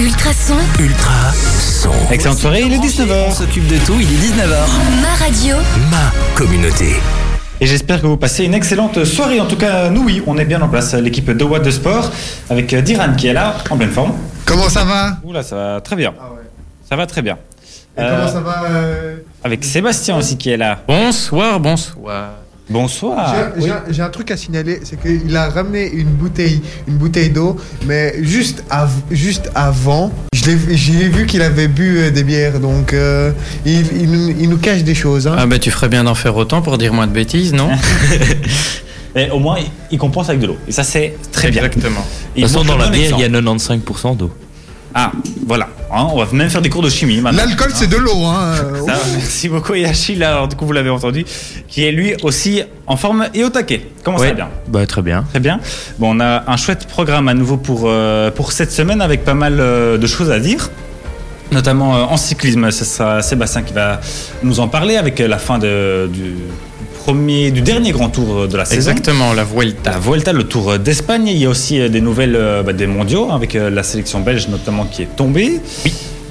Ultrason, Ultra son. Excellente soirée, il est On 19h. s'occupe de tout, il est 19h. ma radio, Ma communauté. Et j'espère que vous passez une excellente soirée. En tout cas, nous, oui, on est bien en place. L'équipe de Watt de Sport avec euh, Diran qui est là, en pleine forme. Comment ça va? Oula, ça va très bien. Ça va très bien. Et Euh, comment ça va euh, Avec Sébastien aussi qui est là. Bonsoir, bonsoir. Bonsoir. J'ai- un truc à signaler, c'est qu'il a ramené une bouteille, une bouteille d'eau, mais juste, av- juste avant, je l'ai- j'ai vu qu'il avait bu euh, des bières, donc euh, il, il nous- il nous cache des choses. hein. Ah bah tu ferais bien d'en faire autant pour dire moins de bêtises, non? Et au moins, il- compense avec de l'eau. Et ça, c'est très bien. Exactement. De toute façon, dans la bière, il y a exemple. 95% d'eau. Ah, voilà. Hein, on va même faire des cours de chimie maintenant. L'alcool, c'est de l'eau. Hein. Ça, merci beaucoup. Alors, du coup, vous l'avez entendu, qui est lui aussi en forme et au taquet. Comment ça va bien Bah, très bien. Très bien. Bon, on a un chouette programme à nouveau pour, euh, pour cette semaine avec pas mal euh, de choses à dire. Notamment euh, en cyclisme, ce sera Sébastien qui va nous en parler avec euh, la fin de- du, premier, du dernier grand tour de la saison. Exactement, la Vuelta. La Vuelta, le Tour d'Espagne. Il y a aussi euh, des nouvelles euh, bah, des mondiaux avec euh, la sélection belge notamment qui est tombée.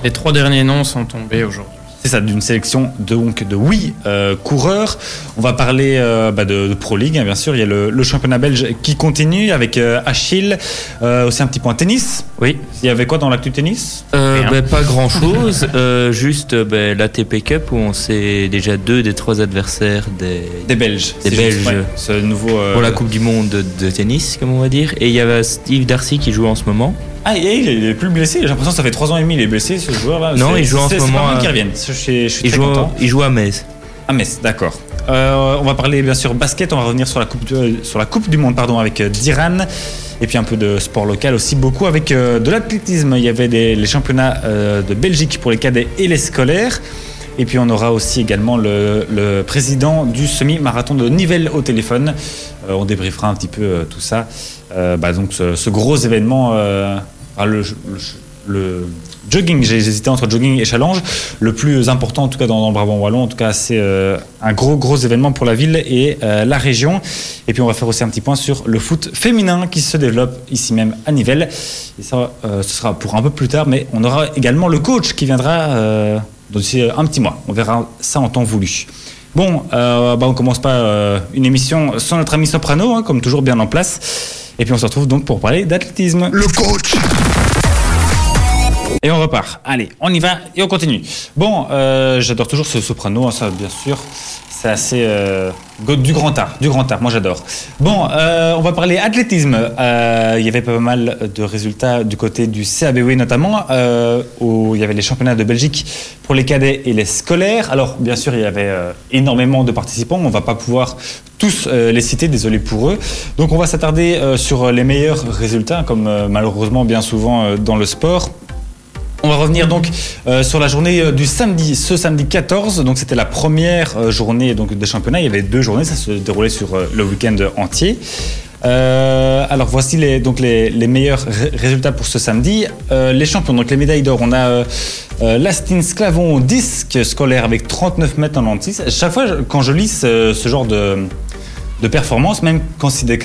Les trois derniers noms sont tombés aujourd'hui. C'est ça, d'une sélection de, donc, de oui euh, coureurs. On va parler euh, bah, de, de Pro League, hein, bien sûr. Il y a le, le championnat belge qui continue avec euh, Achille. Aussi un petit point tennis. Oui. Il y avait quoi dans l'actu tennis? Bah, pas grand chose. juste bah, l'ATP Cup où on sait déjà deux des trois adversaires des, Des Belges. Des C'est juste, Belges. ouais, ce nouveau. pour la Coupe du Monde de, de tennis, comme on va dire. Et il y avait Steve Darcy qui joue en ce moment. Ah, et il est, plus blessé. J'ai l'impression que ça fait 3 ans et demi il est blessé, ce joueur-là. Non, C'est- il joue en c'est- ce c'est moment à- qu'il revienne. Je je suis Il très joue, content. il joue à Metz. Ah Metz, d'accord. Euh, on va parler bien sûr basket, on va revenir sur la Coupe, du- sur la coupe du Monde pardon, avec euh, Diran. Et puis un peu de sport local aussi, beaucoup avec euh, de l'athlétisme. Il y avait des, les championnats euh, de Belgique pour les cadets et les scolaires. Et puis on aura aussi également le, le président du semi-marathon de Nivelles au téléphone. Euh, on débriefera un petit peu euh, tout ça. Euh, bah, donc ce, gros événement, euh, le, jogging, j'ai hésité entre jogging et challenge. Le plus important, en tout cas dans, le Brabant Wallon, en tout cas c'est euh, un gros gros événement pour la ville et la région. Et puis on va faire aussi un petit point sur le foot féminin qui se développe ici même à Nivelles. Et ça, ce sera pour un peu plus tard, mais on aura également le coach qui viendra d'ici un petit mois. On verra ça en temps voulu. Bon, bah on commence pas une émission sans notre ami Soprano, hein, comme toujours bien en place. Et puis on se retrouve donc pour parler d'athlétisme. Le coach Et on repart. Allez, on y va et on continue. Bon, euh, j'adore toujours ce soprano, hein, ça bien sûr. C'est assez euh, du grand art, du grand art. Moi j'adore. Bon, euh, on va parler athlétisme. Il y avait pas mal de résultats du côté du CABW notamment, euh, où il y avait les championnats de Belgique pour les cadets et les scolaires. Alors bien sûr, il y avait énormément de participants. On va pas pouvoir tous les citer, désolé pour eux. Donc on va s'attarder sur les meilleurs résultats, comme malheureusement bien souvent dans le sport. On va revenir donc euh, sur la journée euh, du samedi, ce samedi 14. Donc c'était la première euh, journée donc des championnats. Il y avait deux journées, ça se déroulait sur le week-end entier. Alors voici les, donc les, meilleurs ré- résultats pour ce samedi. Les champions, donc les médailles d'or, on a Lastine Sclavon disque scolaire avec 39 mètres 96. Chaque fois quand je lis ce genre de, de performance, même quand c'est des,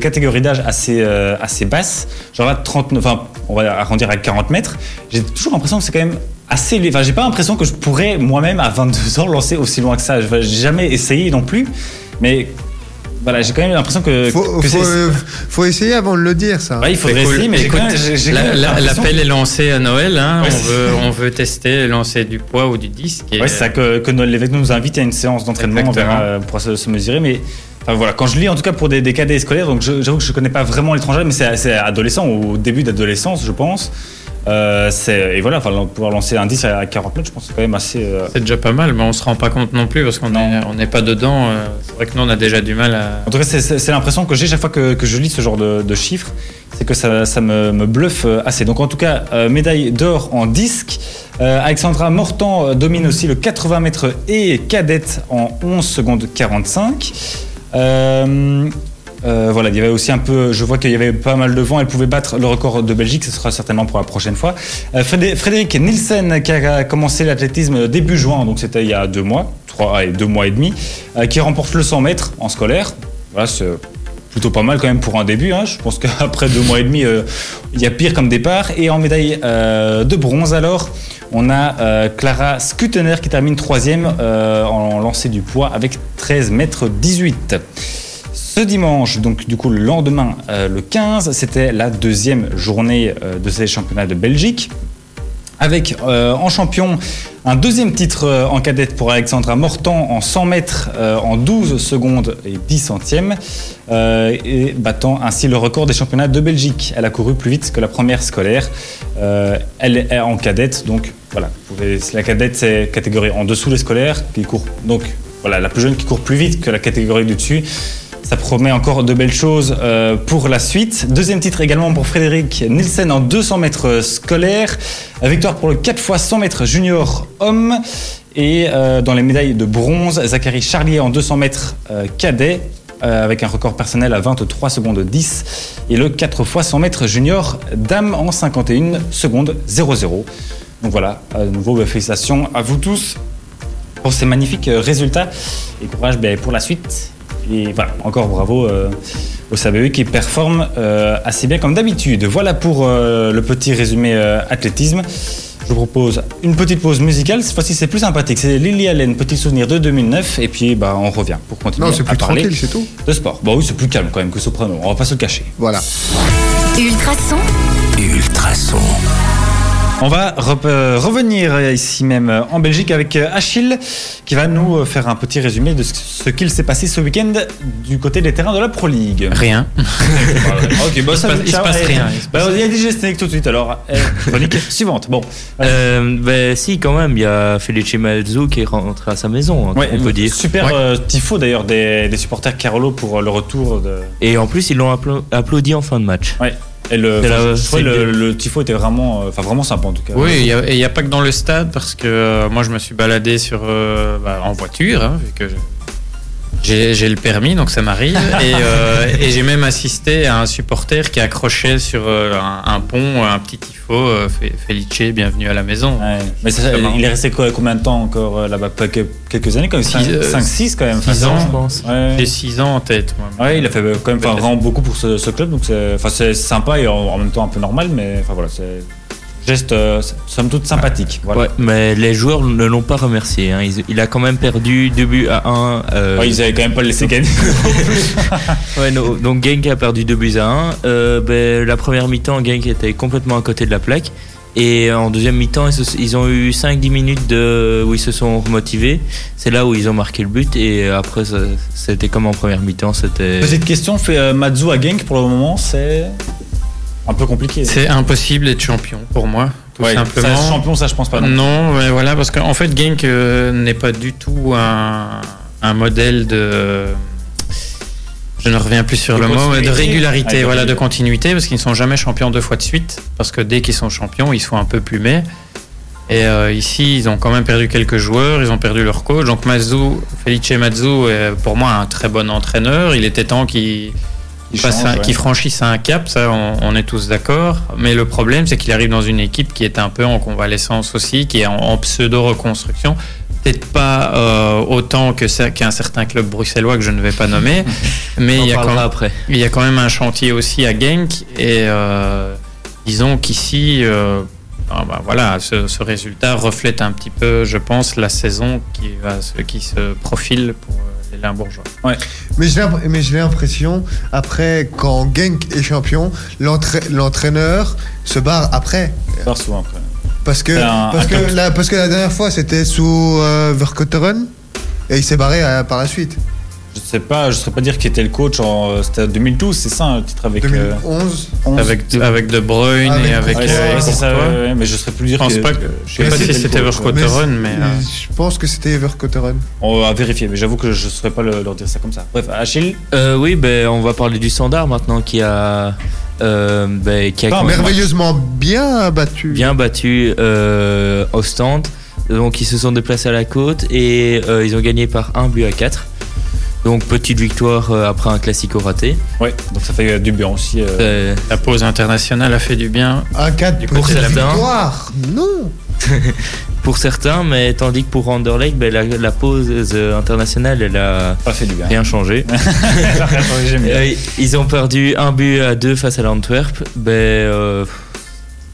catégories d'âge assez, euh, assez basses, genre là 39, enfin on va arrondir à 40 mètres, j'ai toujours l'impression que c'est quand même assez. Enfin, j'ai pas l'impression que je pourrais moi-même à 22 ans lancer aussi loin que ça. Je- J'ai jamais essayé non plus, mais voilà, j'ai quand même l'impression que, faut, que faut, c'est- euh, faut essayer avant de le dire, ça. Ouais, il faudrait Écoute, essayer, mais j'ai écoute, quand même- j'ai- j'ai la- la- l'impression- L'appel est lancé à Noël. hein. Ouais, on, veut, on veut tester, lancer du poids ou du disque. et- Ouais, c'est ça que, que Noël Lévesque nous invite à une séance d'entraînement, on Exactement. verra euh, pour se, se mesurer. Mais enfin, voilà, quand je lis en tout cas pour des, des cadets scolaires, donc je- j'avoue que je connais pas vraiment l'étranger, mais c'est c'est adolescent, au début d'adolescence, je pense. Euh, et voilà, enfin, pouvoir lancer un 10 à 40 mètres, je pense que c'est quand même assez. euh, C'est déjà pas mal, mais on se rend pas compte non plus parce qu'on n'est pas dedans. euh, C'est vrai que nous, on a déjà du mal à. En tout cas, c'est- l'impression que j'ai chaque fois que, que je lis ce genre de, de chiffres, c'est que ça, ça me, me bluffe assez. Donc en tout cas, médaille d'or en disque. Alexandra Mortan domine aussi le 80 mètres et cadette en 11 secondes 45. Euh, voilà, il y avait aussi un peu, je vois qu'il y avait pas mal de vent, elle pouvait battre le record de Belgique, ce sera certainement pour la prochaine fois. Euh, Frédé- Frédéric Nielsen qui a commencé l'athlétisme début juin, donc c'était il y a deux mois, trois, deux mois et demi, euh, qui remporte le 100 mètres en scolaire. Voilà, c'est plutôt pas mal quand même pour un début. hein. Je pense qu'après deux mois et demi, il y a pire comme départ. Et en médaille de bronze, alors, on a Clara Skutener qui termine troisième en lancer du poids avec 13 mètres 18. Ce dimanche, donc du coup le lendemain, euh, le 15, c'était la deuxième journée euh, de ces championnats de Belgique. Avec euh, en champion un deuxième titre en cadette pour Alexandra Mortan en 100 mètres en 12 secondes et 10 centièmes, et battant ainsi le record des championnats de Belgique. Elle a couru plus vite que la première scolaire. Elle est en cadette, donc voilà. La cadette, c'est catégorie en dessous des scolaires, qui court donc voilà la plus jeune qui court plus vite que la catégorie du dessus. Ça promet encore de belles choses euh, pour la suite. Deuxième titre également pour Frédéric Nielsen en 200 mètres scolaires. Victoire pour le 4 x 100 mètres junior homme. Et euh, dans les médailles de bronze, Zachary Charlier en 200 mètres euh, cadet. avec un record personnel à 23 secondes 10 et le 4 x 100 mètres junior dame en 51 secondes 00. Donc voilà, à nouveau bah, félicitations à vous tous pour ces magnifiques résultats et courage ben, pour la suite. Et voilà, encore bravo euh, au SABE qui performe euh, assez bien comme d'habitude. Voilà pour euh, le petit résumé euh, athlétisme. Je vous propose une petite pause musicale. Cette fois-ci, c'est plus sympathique. C'est Lily Allen, petit souvenir de 2009. Et puis, bah, on revient pour continuer Non, c'est à plus parler tranquille, c'est tout. de sport. Bah oui, c'est plus calme quand même que Soprano. On va pas se le cacher. Voilà. Ultrason, Ultrason. On va re- euh, revenir ici même euh, en Belgique avec euh, Achille qui va nous faire un petit résumé de ce qu'il s'est passé ce week-end du côté des terrains de la Pro League. Rien. ok, bah, Il se passe- il se passe rien, il se Bah, il y a gestes tout de suite alors. chronique suivante. Bon. Euh, ben si, quand même, il y a Felice Malzo qui est rentré à sa maison, hein, Ouais, on peut dire. Super Ouais. tifo d'ailleurs des, des supporters Carolo pour le retour de. Et en plus, ils l'ont appla- applaudi en fin de match. Ouais. Et le, je le, le tifo était vraiment, euh, enfin vraiment sympa en tout cas. Oui, il y a- et il n'y a, pas que dans le stade, parce que euh, moi je me suis baladé sur, euh, bah, en voiture, hein, vu que j'ai le permis, donc ça m'arrive. et euh, et j'ai même assisté à un supporter qui accrochait sur euh, un, un pont un petit tifo, euh, Fe- Felice, bienvenue à la maison. Ouais. Mais ça- il est resté combien de temps encore là-bas? Quelques années, euh, 5-6 quand même. six Enfin, ans, ça, je pense. Ouais. J'ai 6 ans en tête, moi. Ouais, il a fait quand même vraiment beaucoup pour ce, ce club, donc c'est sympa et en, en même temps un peu normal, mais enfin voilà, c'est geste euh, somme toute sympathique. Voilà. Ouais, mais les joueurs ne l'ont pas remercié. hein. Ils- il a quand même perdu 2 buts à 1. euh, Ouais, ils avaient quand même pas le laissé gagner. Ouais, no- donc Genk a perdu 2 buts à 1. Euh, ben, la première mi-temps, Genk était complètement à côté de la plaque. Et en deuxième mi-temps, ils, se- ils ont eu 5-10 minutes de, où ils se sont remotivés. C'est là où ils ont marqué le but. Et après, ça- c'était comme en première mi-temps. C'était. Petite question, fait euh, Matsu à Genk pour le moment, c'est un peu compliqué. C'est impossible d'être champion pour moi, tout Ouais, simplement. ça, champion, ça je pense pas. Non. Non, mais voilà, parce qu'en fait, Genk euh, n'est pas du tout un, un modèle de. Je ne reviens plus sur De le mot, mais de régularité, Ah, de voilà, de continuité, parce qu'ils ne sont jamais champions deux fois de suite, parce que dès qu'ils sont champions, ils sont un peu plumés. Et euh, ici, ils ont quand même perdu quelques joueurs, ils ont perdu leur coach. Donc Mazou, Felice Mazou est pour moi un très bon entraîneur. Il était temps qu'il Passe change, un- ouais. qu'il franchisse un cap, ça on, on est tous d'accord. Mais le problème, c'est qu'il arrive dans une équipe qui est un peu en convalescence aussi, qui est en, en pseudo-reconstruction. Peut-être pas euh, autant que qu'un certain club bruxellois que je ne vais pas nommer, mais il y, a quand, après. il y a quand même un chantier aussi à Genk. Et euh, disons qu'ici, euh, ah bah voilà, ce, ce résultat reflète un petit peu, je pense, la saison qui, va qui se profile pour les Limbourgeois. Mais j'ai l'imp- mais j'ai l'impression, après, quand Genk est champion, l'entra- l'entraîneur se barre après. Souvent après. Parce que, C'est un- parce, un que la, parce que la dernière fois, c'était sous euh, Verkotteren. Et il s'est barré euh, par la suite. Je sais pas, je saurais pas dire qui était le coach en euh, c'était 2012, c'est ça, le titre avec. euh, 2011. 11. Avec, de, avec De Bruyne Avec et avec Ouais, euh, c'est- ça, ouais, ouais, mais je saurais plus dire. Je pense que- pas que- je sais pas si c'était. Verkotteren, mais. euh, Je pense que c'était Verkotteren. On va vérifier, mais j'avoue que je saurais pas le- leur dire ça comme ça. Bref, Achille, Euh, oui, ben, on va parler du standard maintenant qui a. euh, ben, qui a Ah, Merveilleusement bien battu. bien battu euh, Ostende. Donc ils se sont déplacés à la côte et euh, ils ont gagné par un but à 4. Donc petite victoire euh, après un classico raté. ouais, donc ça fait euh, du bien aussi. euh, La pause internationale a fait du bien. Un 4 Du coup, c'est la fin. victoire. Non. pour certains, mais tandis que pour Anderlecht, ben, la, la pause euh, internationale, elle a Pas fait du bien. rien changé. J'aime bien. Euh, ils ont perdu un but à deux face à l'Antwerp. Ben, euh,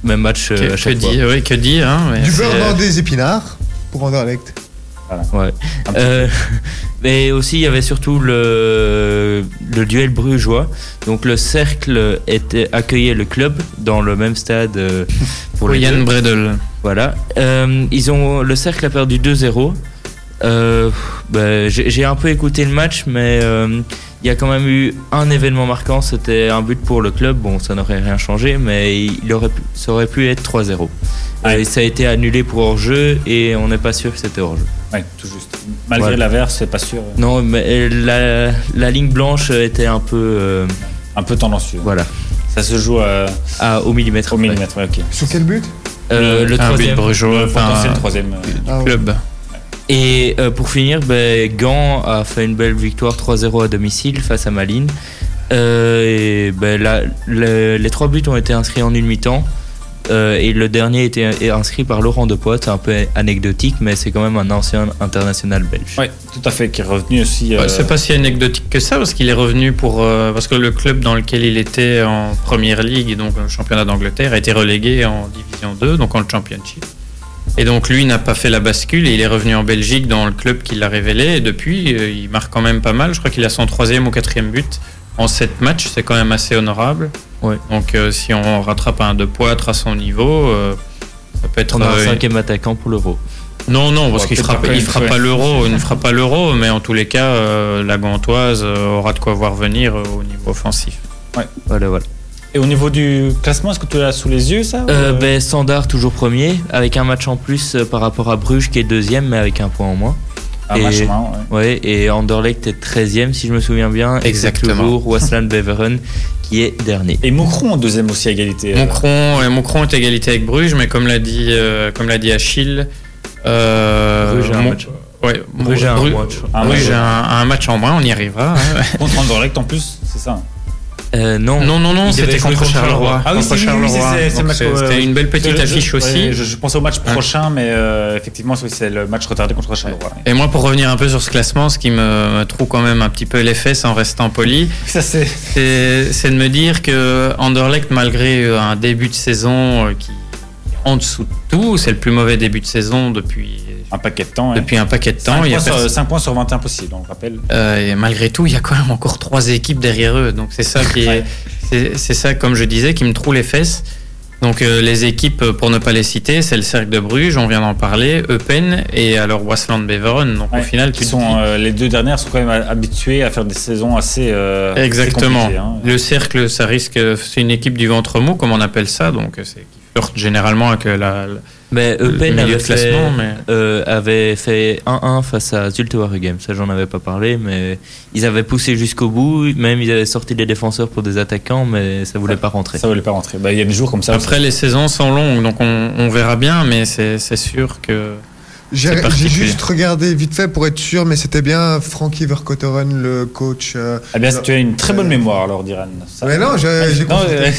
même match euh, Que, à que chaque fois. oui, que dire. Hein, mais Du beurre dans des épinards pour Anderlecht. Ouais. Euh, mais aussi, il y avait surtout le, le duel brugeois. Donc, le cercle était, accueillait le club dans le même stade euh, pour les Yann. Bredel. Voilà. Euh, ils ont, le cercle a perdu 2-0. Euh, bah, J'ai un peu écouté le match, mais il y a quand même eu un événement marquant. C'était un but pour le club. Bon, ça n'aurait rien changé, mais il aurait pu, ça aurait pu être 3-0. Ouais. Et ça a été annulé pour hors-jeu et on n'est pas sûr que c'était hors-jeu. Ouais, tout juste. Malgré l'averse, c'est pas sûr. Non, mais la, la ligne blanche était un peu. euh, Un peu tendancieux. voilà. Ça se joue euh, À, au millimètre. au millimètre, ouais, ok. Sur quel but? Euh, le un but troisième. brugeois, enfin, troisième. euh, Ah ouais. club. Et euh, pour finir, ben, Gand a fait une belle victoire 3-0 à domicile face à Malines. Euh, et ben, le- les trois buts ont été inscrits en une mi-temps. Euh, et le dernier était est inscrit par Laurent Depoit. C'est un peu anecdotique, mais c'est quand même un ancien international belge. Ouais, tout à fait, qui est revenu aussi. euh, Ouais, C'est pas si anecdotique que ça parce qu'il est revenu pour euh, parce que le club dans lequel il était en première ligue, donc le championnat d'Angleterre, a été relégué en division 2, donc en championship. Et donc lui n'a pas fait la bascule et il est revenu en Belgique dans le club qui l'a révélé. Et depuis, euh, il marque quand même pas mal. Je crois qu'il a son troisième ou quatrième but en sept matchs. C'est quand même assez honorable. Ouais. Donc euh, si on rattrape un de poitre à son niveau, euh, ça peut être. On a un euh, cinquième attaquant pour l'euro. non, non, parce Ouais, qu'il peut-être fera, il fera ouais. pas l'euro, il ne fera pas l'euro, mais en tous les cas, euh, la Gantoise aura de quoi voir venir euh, au niveau offensif. Voilà, voilà. Et au niveau du classement, est-ce que tu l'as sous les yeux, ça Euh, ou, euh, ben, Standard toujours premier, avec un match en plus euh, par rapport à Bruges qui est deuxième, mais avec un point en moins. Un et- match ouais. Ouais, et Anderlecht est 13e si je me souviens bien. Exactement. toujours Wasland Beveren qui est dernier. Et Moucron en deuxième aussi à égalité. et Moncron est égalité avec Bruges, mais comme l'a dit, euh, comme l'a dit Achille, euh, Bruges a un match. Ouais, Bruges a un match. Bruges match. a un, a un match en moins, on y arrivera. hein. Contre Anderlecht en plus, c'est ça. Euh, non. non, non, non, c'était contre contre Charleroi. Ah oui, ouais, C'était une belle petite Je- affiche je- aussi. ouais, je, je pensais au match prochain, mais euh, effectivement, c'est- c'est le match retardé contre Charleroi. Et moi, pour revenir un peu sur ce classement, ce qui me, me trouve quand même un petit peu les fesses en restant poli, Ça, c'est. c'est c'est de me dire que Anderlecht, malgré euh, un début de saison euh, qui est en dessous de tout, c'est le plus mauvais début de saison depuis, Un paquet de temps. depuis un paquet de 5 temps. Il y a points, sur, perso- 5 points sur 21 possible, on le rappelle. euh, et malgré tout, il y a quand même encore trois équipes derrière eux. Donc c'est ça qui Ouais. c'est c'est ça, comme je disais, qui me trouve les fesses. Donc euh, les équipes, euh, pour ne pas les citer, c'est le Cercle de Bruges, on vient d'en parler, Eupen et alors Wasland Beveren. Donc Ouais, au final, qui tu sont, dis- euh, les deux dernières sont quand même habituées à faire des saisons assez. euh, Exactement. hein. Le cercle, ça risque, c'est une équipe du ventre mou, comme on appelle ça, donc c'est qui flirte généralement avec la, la- Mais Eupen avait fait, classement. Mais... euh, avait fait 1-1 face à Zulte Waregem. Ça, j'en avais pas parlé, mais ils avaient poussé jusqu'au bout. Même ils avaient sorti des défenseurs pour des attaquants, mais ça voulait pas rentrer. Ça voulait pas rentrer. Bah, Il y a des jours comme ça. Après, les saisons sont longues, donc on, on verra bien, mais c'est sûr que. J'ai juste regardé vite fait pour être sûr, mais c'était bien Frankie Verkotteren, le coach. euh, Eh bien, tu as une très bonne mémoire, alors, Diran. Mais non, j'ai j'ai Non, euh,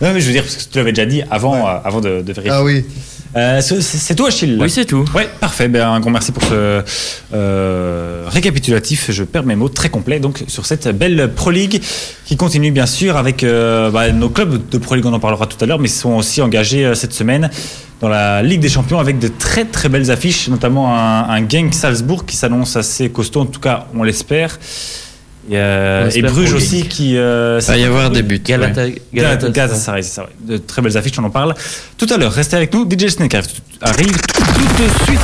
mais je veux dire, parce que tu l'avais déjà dit avant, Ouais. euh, avant de, de vérifier. Ah oui. Euh, c'est toi, Achille Oui, c'est tout. Ouais, parfait. Ben, un grand merci pour ce euh, récapitulatif. Je perds mes mots très complet. Donc, sur cette belle Pro League qui continue, bien sûr, avec euh, bah, nos clubs de Pro League, on en parlera tout à l'heure, mais ils sont aussi engagés cette semaine dans la Ligue des Champions avec de très très belles affiches, notamment un, un Genk Salzbourg qui s'annonce assez costaud, en tout cas, on l'espère. Et, euh, Bruges aussi qui. euh, Il va y avoir des buts. ouais. Galata, c'est ça, ouais. De très belles affiches, on en parle tout à l'heure. Restez avec nous, DJ Snake arrive, tout de suite.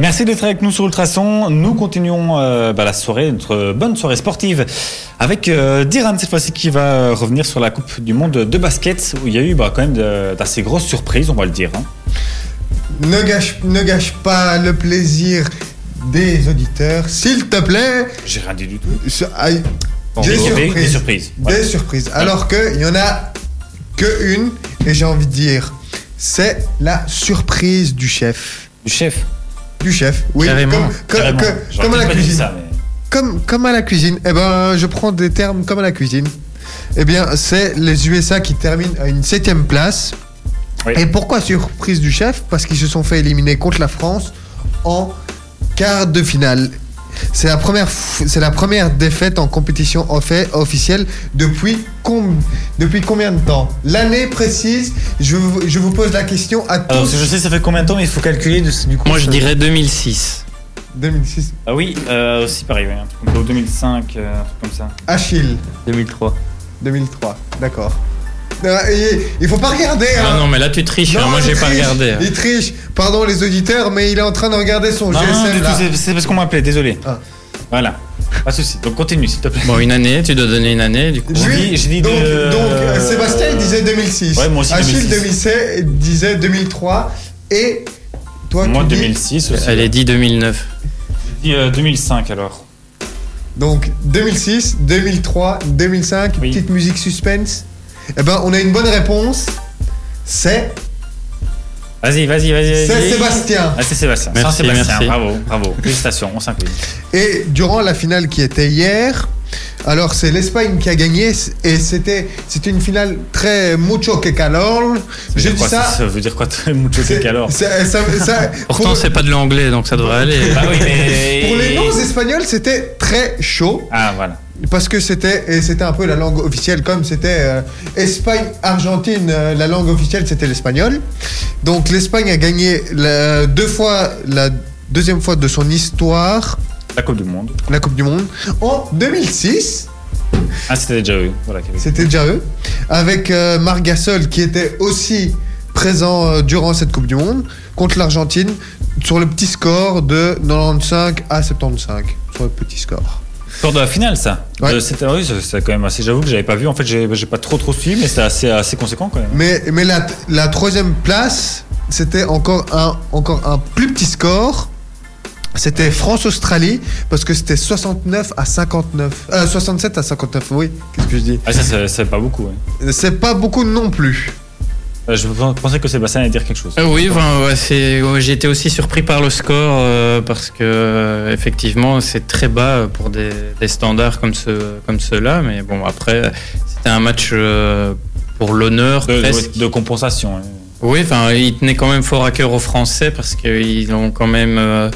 Merci d'être avec nous sur Ultrason. Nous continuons euh, bah, la soirée, notre bonne soirée sportive, avec euh, Diran cette fois-ci qui va euh, revenir sur la Coupe du Monde de basket, où il y a eu bah, quand même d'assez grosses surprises, on va le dire. hein. Ne gâche, ne gâche pas le plaisir des auditeurs, s'il te plaît. J'ai rien dit du tout. Aïe, Bon, Des surprises. Des surprises. Des Ouais. surprises. Alors qu'il y en a que une, et j'ai envie de dire, c'est la surprise du chef. Du chef. Du chef, oui. Carrément, Comme, comme- Carrément. comme- J'aurais comme à la cuisine. ça, mais- Comme, comme à la cuisine. Eh ben, je prends des termes comme à la cuisine. Eh bien, c'est les USA qui terminent à une septième place. Oui. Et pourquoi surprise du chef? Parce qu'ils se sont fait éliminer contre la France en quart de finale. C'est la première, f- c'est la première défaite en compétition officielle depuis, com- depuis combien de temps? L'année précise, je, vous- je vous pose la question à Alors, tous. je sais, ça fait combien de temps, mais il faut calculer de- du coup. Moi, je ça- dirais 2006. 2006. Ah oui, euh, aussi pareil, ouais, un truc comme ça, ou 2005, euh, un truc comme ça. Achille, 2003. 2003. D'accord. Euh, il faut pas regarder. Ah hein. non, mais là, tu triches. hein. Non, Moi, j'ai pas regardé. hein. Il triche. Pardon les auditeurs, mais il est en train de regarder son Non, GSM c'est- parce qu'on m'a appelé, désolé. Ah. Voilà, pas de soucis. Donc continue, s'il te plaît. Bon, une année, tu dois donner une année, du coup. J'ai Lui, dit- j'ai dit donc, de- donc, euh, Sébastien il disait 2006. Ouais, moi aussi, Achille 2006. 2007 disait 2003 et toi Moi, tu dis 2006 aussi. Elle est dit 2009. J'ai dit euh, 2005 alors. donc 2006, 2003, 2005, Oui. petite musique suspense. Eh ben on a une bonne réponse. C'est Vas-y, vas-y, vas-y. c'est. Sébastien. Ah, c'est Sébastien. Merci, merci. Bravo, bravo. Félicitations, on s'incline. Et durant la finale qui était hier, alors c'est l'Espagne qui a gagné et c'était c'était une finale très mucho que calor. Ça J'ai veut dit dire quoi, ça. Ça veut dire quoi, mucho que alors c'est- ça- ça- Pourtant, pour- c'est pas de l'anglais, donc ça devrait aller. Bah oui, mais. Pour les noms espagnols, c'était très chaud Ah, voilà. Parce que c'était et c'était un peu la langue officielle comme c'était euh, Espagne Argentine euh, la langue officielle c'était l'espagnol. Donc l'Espagne a gagné la- deux fois la deuxième fois de son histoire La Coupe du Monde. la Coupe du monde en 2006. Ah, c'était déjà eux. Voilà. C'était déjà eux avec euh, Marc Gasol qui était aussi présent euh, durant cette Coupe du monde contre l'Argentine sur le petit score de 95 à 75 sur le petit score. Score de la finale, ça. Ouais. Euh, c'était, oui, c'est c'est quand même assez. J'avoue que j'avais pas vu. En fait, j'ai j'ai pas trop trop suivi, mais c'était assez, assez conséquent quand même. Mais, mais la, la troisième place, c'était encore un, encore un plus petit score. C'était France-Australie, parce que c'était 69 à 59. Euh, 67 à 59, oui. Qu'est-ce que je dis? Ah, ça, c'est- c'est pas beaucoup. ouais. C'est pas beaucoup non plus. Euh, je pensais que Sébastien allait dire quelque chose. Euh, oui, ouais, ouais, j'ai été aussi surpris par le score euh, parce que euh, effectivement c'est très bas pour des, des standards comme ceux comme ceux-là, mais bon après c'était un match pour l'honneur de, compensation. hein. Oui, enfin il tenait quand même fort à cœur aux Français parce qu'ils ont quand même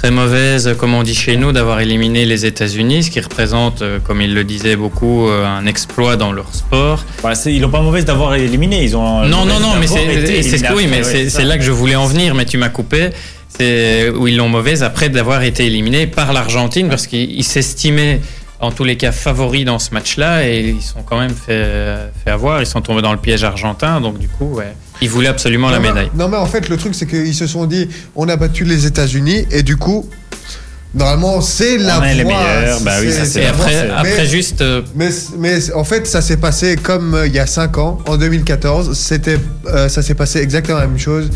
très mauvaise, comme on dit chez nous, d'avoir éliminé les États-Unis, ce qui représente, euh, comme il le disait beaucoup, euh, un exploit dans leur sport. Bah, ils ont pas mauvaise d'avoir éliminé. Ils ont. Non, non, mauvaise non, mais c'est oui, mais c'est ouais, c'est ça. là que je voulais en venir, mais tu m'as coupé. C'est où ils l'ont mauvaise après d'avoir été éliminés par l'Argentine parce qu'ils ils s'estimaient en tous les cas favoris dans ce match-là et ils sont quand même fait, fait avoir. Ils sont tombés dans le piège argentin, donc du coup, ouais, ils voulaient absolument la non, médaille. non, mais en fait, le truc, c'est qu'ils se sont dit on a battu les États-Unis, et du coup, normalement, c'est la On est les voie, meilleurs, bah oui, ça, c'est après, c'est- mais- après juste, euh, Mais, mais en fait, ça s'est passé comme euh, il y a 5 ans, en 2014. C'était, euh, ça s'est passé exactement la même chose.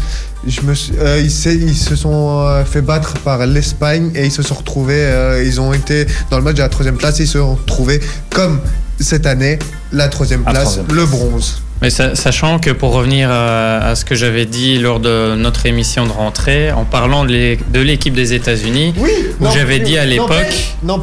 Je me, suis- ils, se sont fait battre par l'Espagne et ils se sont retrouvés. ils ont été dans le match à la troisième place. Et ils se sont retrouvés comme cette année la troisième place, troisième le bronze. Mais sa- sachant que pour revenir à, à ce que j'avais dit lors de notre émission de rentrée, en parlant de l'é- de l'équipe des États-Unis, Oui. Où j'avais dit à l'époque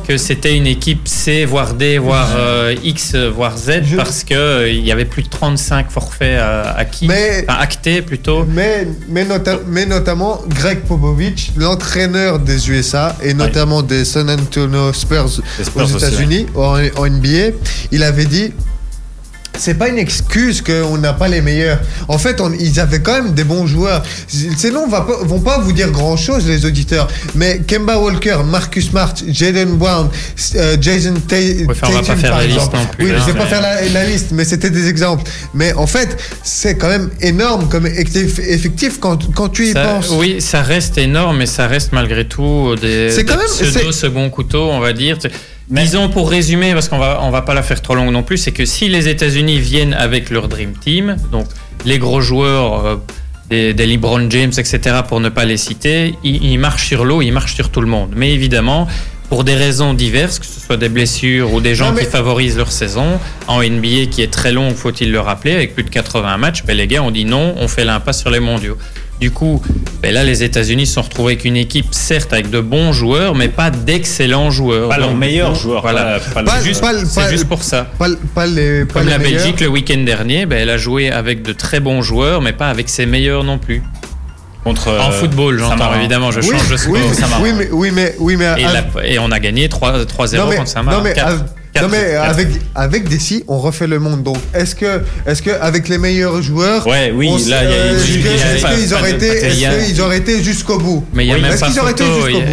que c'était une équipe C, voire D, voire euh, X, voire Z, Je- parce que euh, y avait plus de 35 forfaits euh, acquis, mais enfin actés plutôt. Mais, mais, nota- mais notamment Greg Popovich, l'entraîneur des USA et notamment des San Antonio Spurs aux États-Unis, en, en NBA, il avait dit c'est pas une excuse qu'on n'a pas les meilleurs. En fait, on- ils avaient quand même des bons joueurs. Sinon, on va pas, vont pas vous dire grand chose, les auditeurs. Mais Kemba Walker, Marcus Smart, Jalen Brown, euh, Jason Ta- enfin, on va Tatum, pas faire la liste exemple. non plus, Oui, hein, je vais pas faire la, la liste, mais c'était des exemples. Mais en fait, c'est quand même énorme comme effectif, quand, quand tu y Ça- penses. oui, ça reste énorme, mais ça reste malgré tout des, C'est quand des même- pseudo second couteau, on va dire. Mais- Disons pour résumer, parce qu'on va on va pas la faire trop longue non plus, c'est que si les États-Unis viennent avec leur dream team, donc les gros joueurs. euh, des, des LeBron James, etc., pour ne pas les citer, ils, ils marchent sur l'eau, ils marchent sur tout le monde. Mais évidemment, pour des raisons diverses, que ce soit des blessures ou des gens Non, mais- qui favorisent leur saison, en NBA qui est très long, faut-il le rappeler, avec plus de 80 matchs, ben les gars ont dit non, on fait l'impasse sur les mondiaux. Du coup, ben là, les États-Unis se sont retrouvés avec une équipe, certes, avec de bons joueurs, mais pas d'excellents joueurs. Pas leurs meilleurs joueurs. Voilà. pas- juste, pas- c'est pas- juste pour ça. Pas, pas les, pas Comme les la meilleurs. Belgique le week-end dernier, ben, elle a joué avec de très bons joueurs, mais pas avec ses meilleurs non plus. contre, en euh, football, j'entends évidemment, je Oui, change de sport. oui, ça marche. oui, mais, oui, mais, oui, mais, Et, av- la- et on a gagné 3 3-0 non, mais, contre Saint-Marin. Non, mais, Quatre. av- Quatre. non, mais Quatre. avec, avec Dessy, on refait le monde. Donc, est-ce que, est-ce que avec les meilleurs joueurs, Ouais, oui, on là, s- il y a- est-ce il y que- a- est-ce pas- qu'ils pas auraient été, pas de- est-ce il y a- qu'ils auraient été jusqu'au bout? Mais il n'y a, Oui, même pas photo.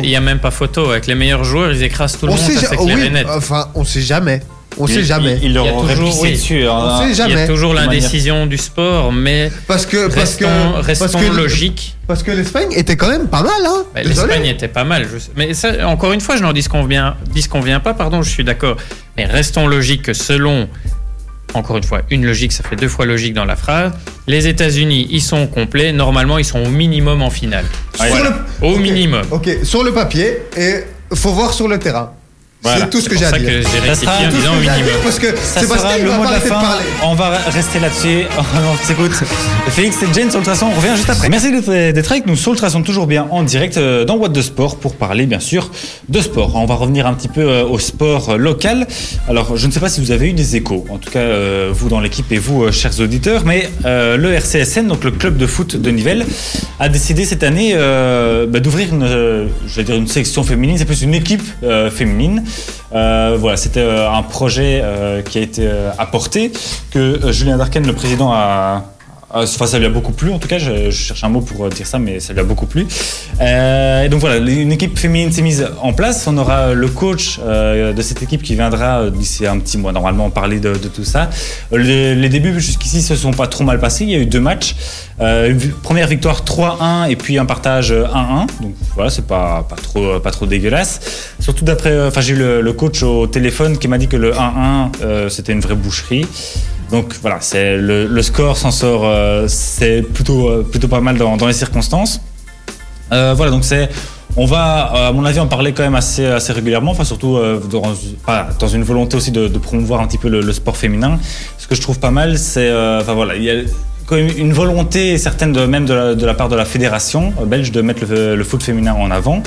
Il y a- y même pas photo. Avec les meilleurs joueurs, ils écrasent tout le On monde. sait, ça, oui, net. enfin, on sait jamais. On Il- sait jamais. Il, il leur Il y a aurait toujours- pissé oui. dessus. On sait Il y jamais. a toujours l'indécision du sport, mais Parce que, parce que, restons, parce restons que, logiques. parce que l'Espagne était quand même pas mal, hein. Bah. L'Espagne était pas mal. je. Mais ça, encore une fois, je n'en dis ce qu'on vient, dis ce qu'on vient pas, pardon, je suis d'accord. Mais restons logiques que selon, encore une fois, une logique, ça fait deux fois logique dans la phrase. Les États-Unis, ils sont complets. Normalement, ils sont au minimum en finale. Sur Voilà. le- Au minimum. Ok, sur le papier et faut voir sur le terrain. Voilà. C'est tout ce C'est que j'ai à ça dire. que j'ai Ça sera disant que au j'ai à dire minimum. parce que Ça sera le va mot pas de la de fin. parler. On va rester là-dessus. on s'écoute. Félix et Jane sur Ultrason, on revient juste après. Merci d'être avec nous sur Ultrason, toujours bien en direct euh, dans What de Sport pour parler bien sûr de sport. On va revenir un petit peu euh, au sport euh, local. Alors, je ne sais pas si vous avez eu des échos, en tout cas vous dans l'équipe et vous, chers auditeurs, mais le RCSN, donc le club de foot de Nivelles, a décidé cette année bah, d'ouvrir une, je vais dire une section féminine, c'est plus une équipe féminine. Euh, voilà, c'était euh, un projet euh, qui a été apporté, que Julien Darken, le président, a. a- Enfin, ça lui a beaucoup plu, en tout cas, je, cherche un mot pour euh, dire ça, mais ça lui a beaucoup plu. Euh, donc voilà, une équipe féminine s'est mise en place. On aura le coach euh, de cette équipe qui viendra euh, d'ici un petit mois, normalement, parler de, tout ça. Euh, Les, débuts jusqu'ici se sont pas trop mal passés. Il y a eu deux matchs. Euh, une première victoire 3-1 et puis un partage euh, 1-1. Donc voilà, c'est pas, pas, trop, pas trop dégueulasse. Surtout d'après, euh, enfin j'ai eu le, coach au téléphone qui m'a dit que le 1-1 euh, c'était une vraie boucherie. Donc voilà, c'est le, score s'en sort, euh, c'est plutôt, euh, plutôt pas mal dans, les circonstances. Euh, voilà, donc c'est. On va, à mon avis, en parler quand même assez, assez régulièrement, enfin surtout dans, une volonté aussi de, promouvoir un petit peu le, sport féminin. Ce que je trouve pas mal, c'est, enfin voilà, il y a quand même une volonté certaine même de la, part de la fédération belge de mettre le foot féminin en avant.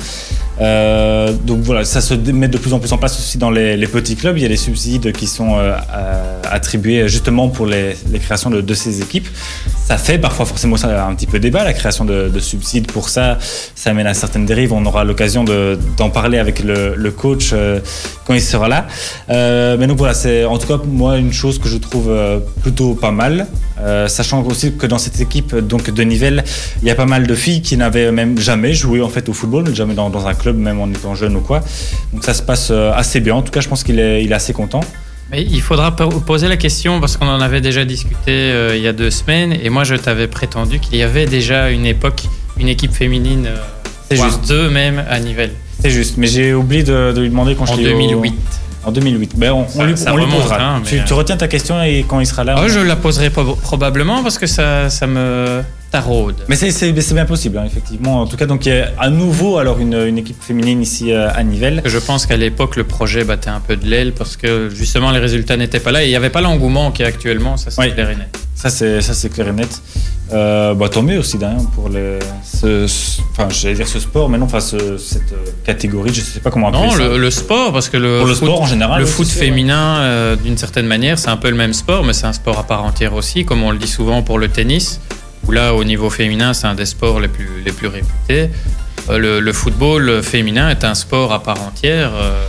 Euh, donc voilà, ça se met de plus en plus en place aussi dans les, petits clubs. Il y a des subsides qui sont euh, euh, attribués justement pour les, créations de, ces équipes. Ça fait parfois forcément ça, un petit peu débat, la création de, de, subsides pour ça. Ça mène à certaines dérives. On aura l'occasion d'en parler avec le, coach quand il sera là. Mais donc voilà, c'est en tout cas moi une chose que je trouve plutôt pas mal. Sachant aussi que dans cette équipe donc de Nivelles, il y a pas mal de filles qui n'avaient même jamais joué en fait au football, mais jamais dans un club, même en étant jeune ou quoi. Donc ça se passe euh, assez bien. En tout cas, je pense qu'il est, il est assez content. Mais il faudra poser la question parce qu'on en avait déjà discuté euh, il y a deux semaines et moi je t'avais prétendu qu'il y avait déjà une époque, une équipe féminine, euh, voire juste. deux même à Nivelles. C'est juste, mais j'ai oublié de, de, lui demander quand en je 2008. Au... En 2008. Ben on, ça, on lui, on lui posera. hein, tu, tu, retiens ta question et quand il sera là. Oh, on... Je la poserai probablement parce que ça, ça me taraude. Mais c'est bien possible, hein, effectivement. En tout cas, donc il y a à nouveau alors une, une équipe féminine ici euh, à Nivelles. Je pense qu'à l'époque, le projet battait un peu de l'aile parce que justement les résultats n'étaient pas là et il n'y avait pas l'engouement qu'il y a actuellement, ça c'est Oui. clair et net. Ça, c'est clair et net. Euh, bah, tant mieux aussi d'ailleurs pour ce, ce- enfin, j'allais dire ce sport, mais non, enfin ce- cette euh, catégorie, je sais pas comment appeler Non, ça. le, le sport, parce que le, pour le foot, sport en général. le foot féminin, euh, d'une certaine manière, c'est un peu le même sport, mais c'est un sport à part entière aussi, comme on le dit souvent pour le tennis, où là, au niveau féminin, c'est un des sports les plus, les plus réputés. Euh, le, le football féminin est un sport à part entière. euh,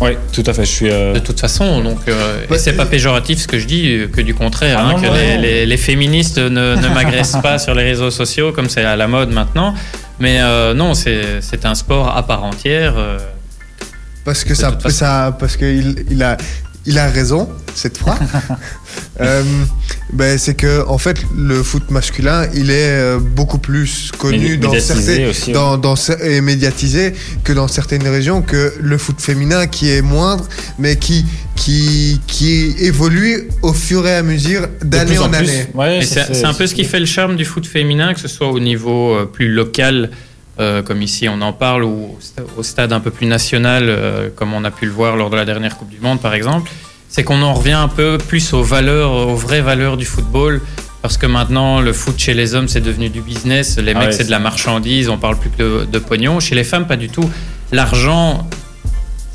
Oui, tout à fait. Je suis. euh, de toute façon, donc euh, Bah, et c'est pas péjoratif ce que je dis, que du contraire, Ah hein, non, que non, les, non. les- les féministes ne, ne m'agressent pas sur les réseaux sociaux comme c'est à la mode maintenant. Mais euh, non, c'est c'est un sport à part entière. euh, Parce que ça, ça parce que il, il a, il a raison cette fois. Euh, ben, c'est que en fait le foot masculin il est euh, beaucoup plus connu Médi- dans médiatisé certaines aussi, dans, dans cer- et médiatisé que dans certaines régions que le foot féminin qui est moindre mais qui qui qui évolue au fur et à mesure d'année en, année. Ouais, c'est un peu ce qui fait le charme du foot féminin, que ce soit au niveau euh, plus local, euh, comme ici on en parle, ou au sta- au stade un peu plus national, euh, comme on a pu le voir lors de la dernière Coupe du Monde par exemple. C'est qu'on en revient un peu plus aux valeurs, aux vraies valeurs du football, Parce que maintenant, le foot chez les hommes, c'est devenu du business. Les Ah mecs, ouais, c'est de la marchandise. On parle plus que de, de pognon. Chez les femmes, pas du tout. L'argent,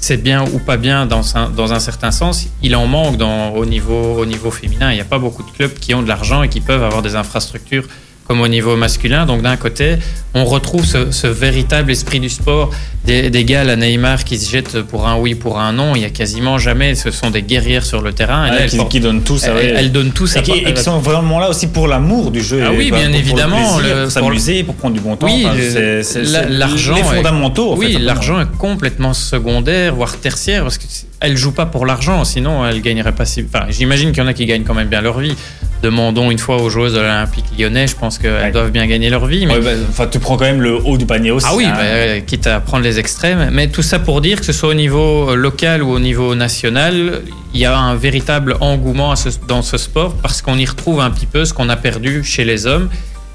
c'est bien ou pas bien dans un, dans un certain sens. Il en manque dans, au, niveau, au niveau féminin. Il n'y a pas beaucoup de clubs qui ont de l'argent et qui peuvent avoir des infrastructures comme au niveau masculin. Donc d'un côté, on retrouve ce, ce véritable esprit du sport des, des gars, la Neymar, qui se jettent pour un oui, pour un non. Il y a quasiment jamais. Ce sont des guerrières sur le terrain. Et là, Ouais, elles qui, qui donnent tout ça. elles- elles donnent tout ça. Et qui, et qui sont vraiment là aussi pour l'amour du jeu. Ah oui, bien pour- pour évidemment, le plaisir, le- pour s'amuser, pour prendre du bon temps. Oui, Enfin, l'argent Les est- fondamentaux, en fait. Oui, l'argent est complètement secondaire, voire tertiaire, parce qu'elles jouent pas pour l'argent, sinon elles gagneraient pas si. Enfin, j'imagine qu'il y en a qui gagnent quand même bien leur vie. Demandons une fois aux joueuses de l'Olympique lyonnais, je pense qu'elles Ouais. doivent bien gagner leur vie. Mais... Ouais, bah, tu prends quand même le haut du panier aussi. Ah oui, hein. bah, euh, quitte à prendre les extrêmes. Mais tout ça pour dire que ce soit au niveau euh, local ou au niveau national, il y a un véritable engouement ce- dans ce sport parce qu'on y retrouve un petit peu ce qu'on a perdu chez les hommes.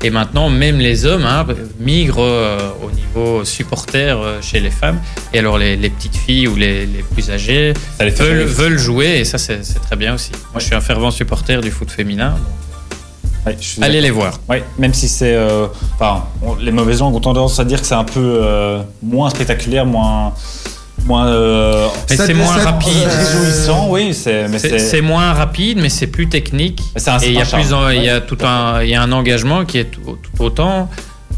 Et maintenant, même les hommes hein, migrent euh, au niveau supporter euh, chez les femmes. Et alors, les, les petites filles ou les, les plus âgées veulent, jouer et ça, c'est très bien aussi. Moi, je suis un fervent supporter du foot féminin. Ouais, Allez les voir. Ouais, même si c'est. euh, Enfin, les mauvaises langues ont tendance à dire que c'est un peu moins spectaculaire, moins. Moins euh, Mais c'est moins rapide. euh, réjouissant, oui. C'est, moins rapide, mais c'est plus technique. c'est un Et il y a plus, y Ouais. tout un, il y a un engagement qui est tout, tout autant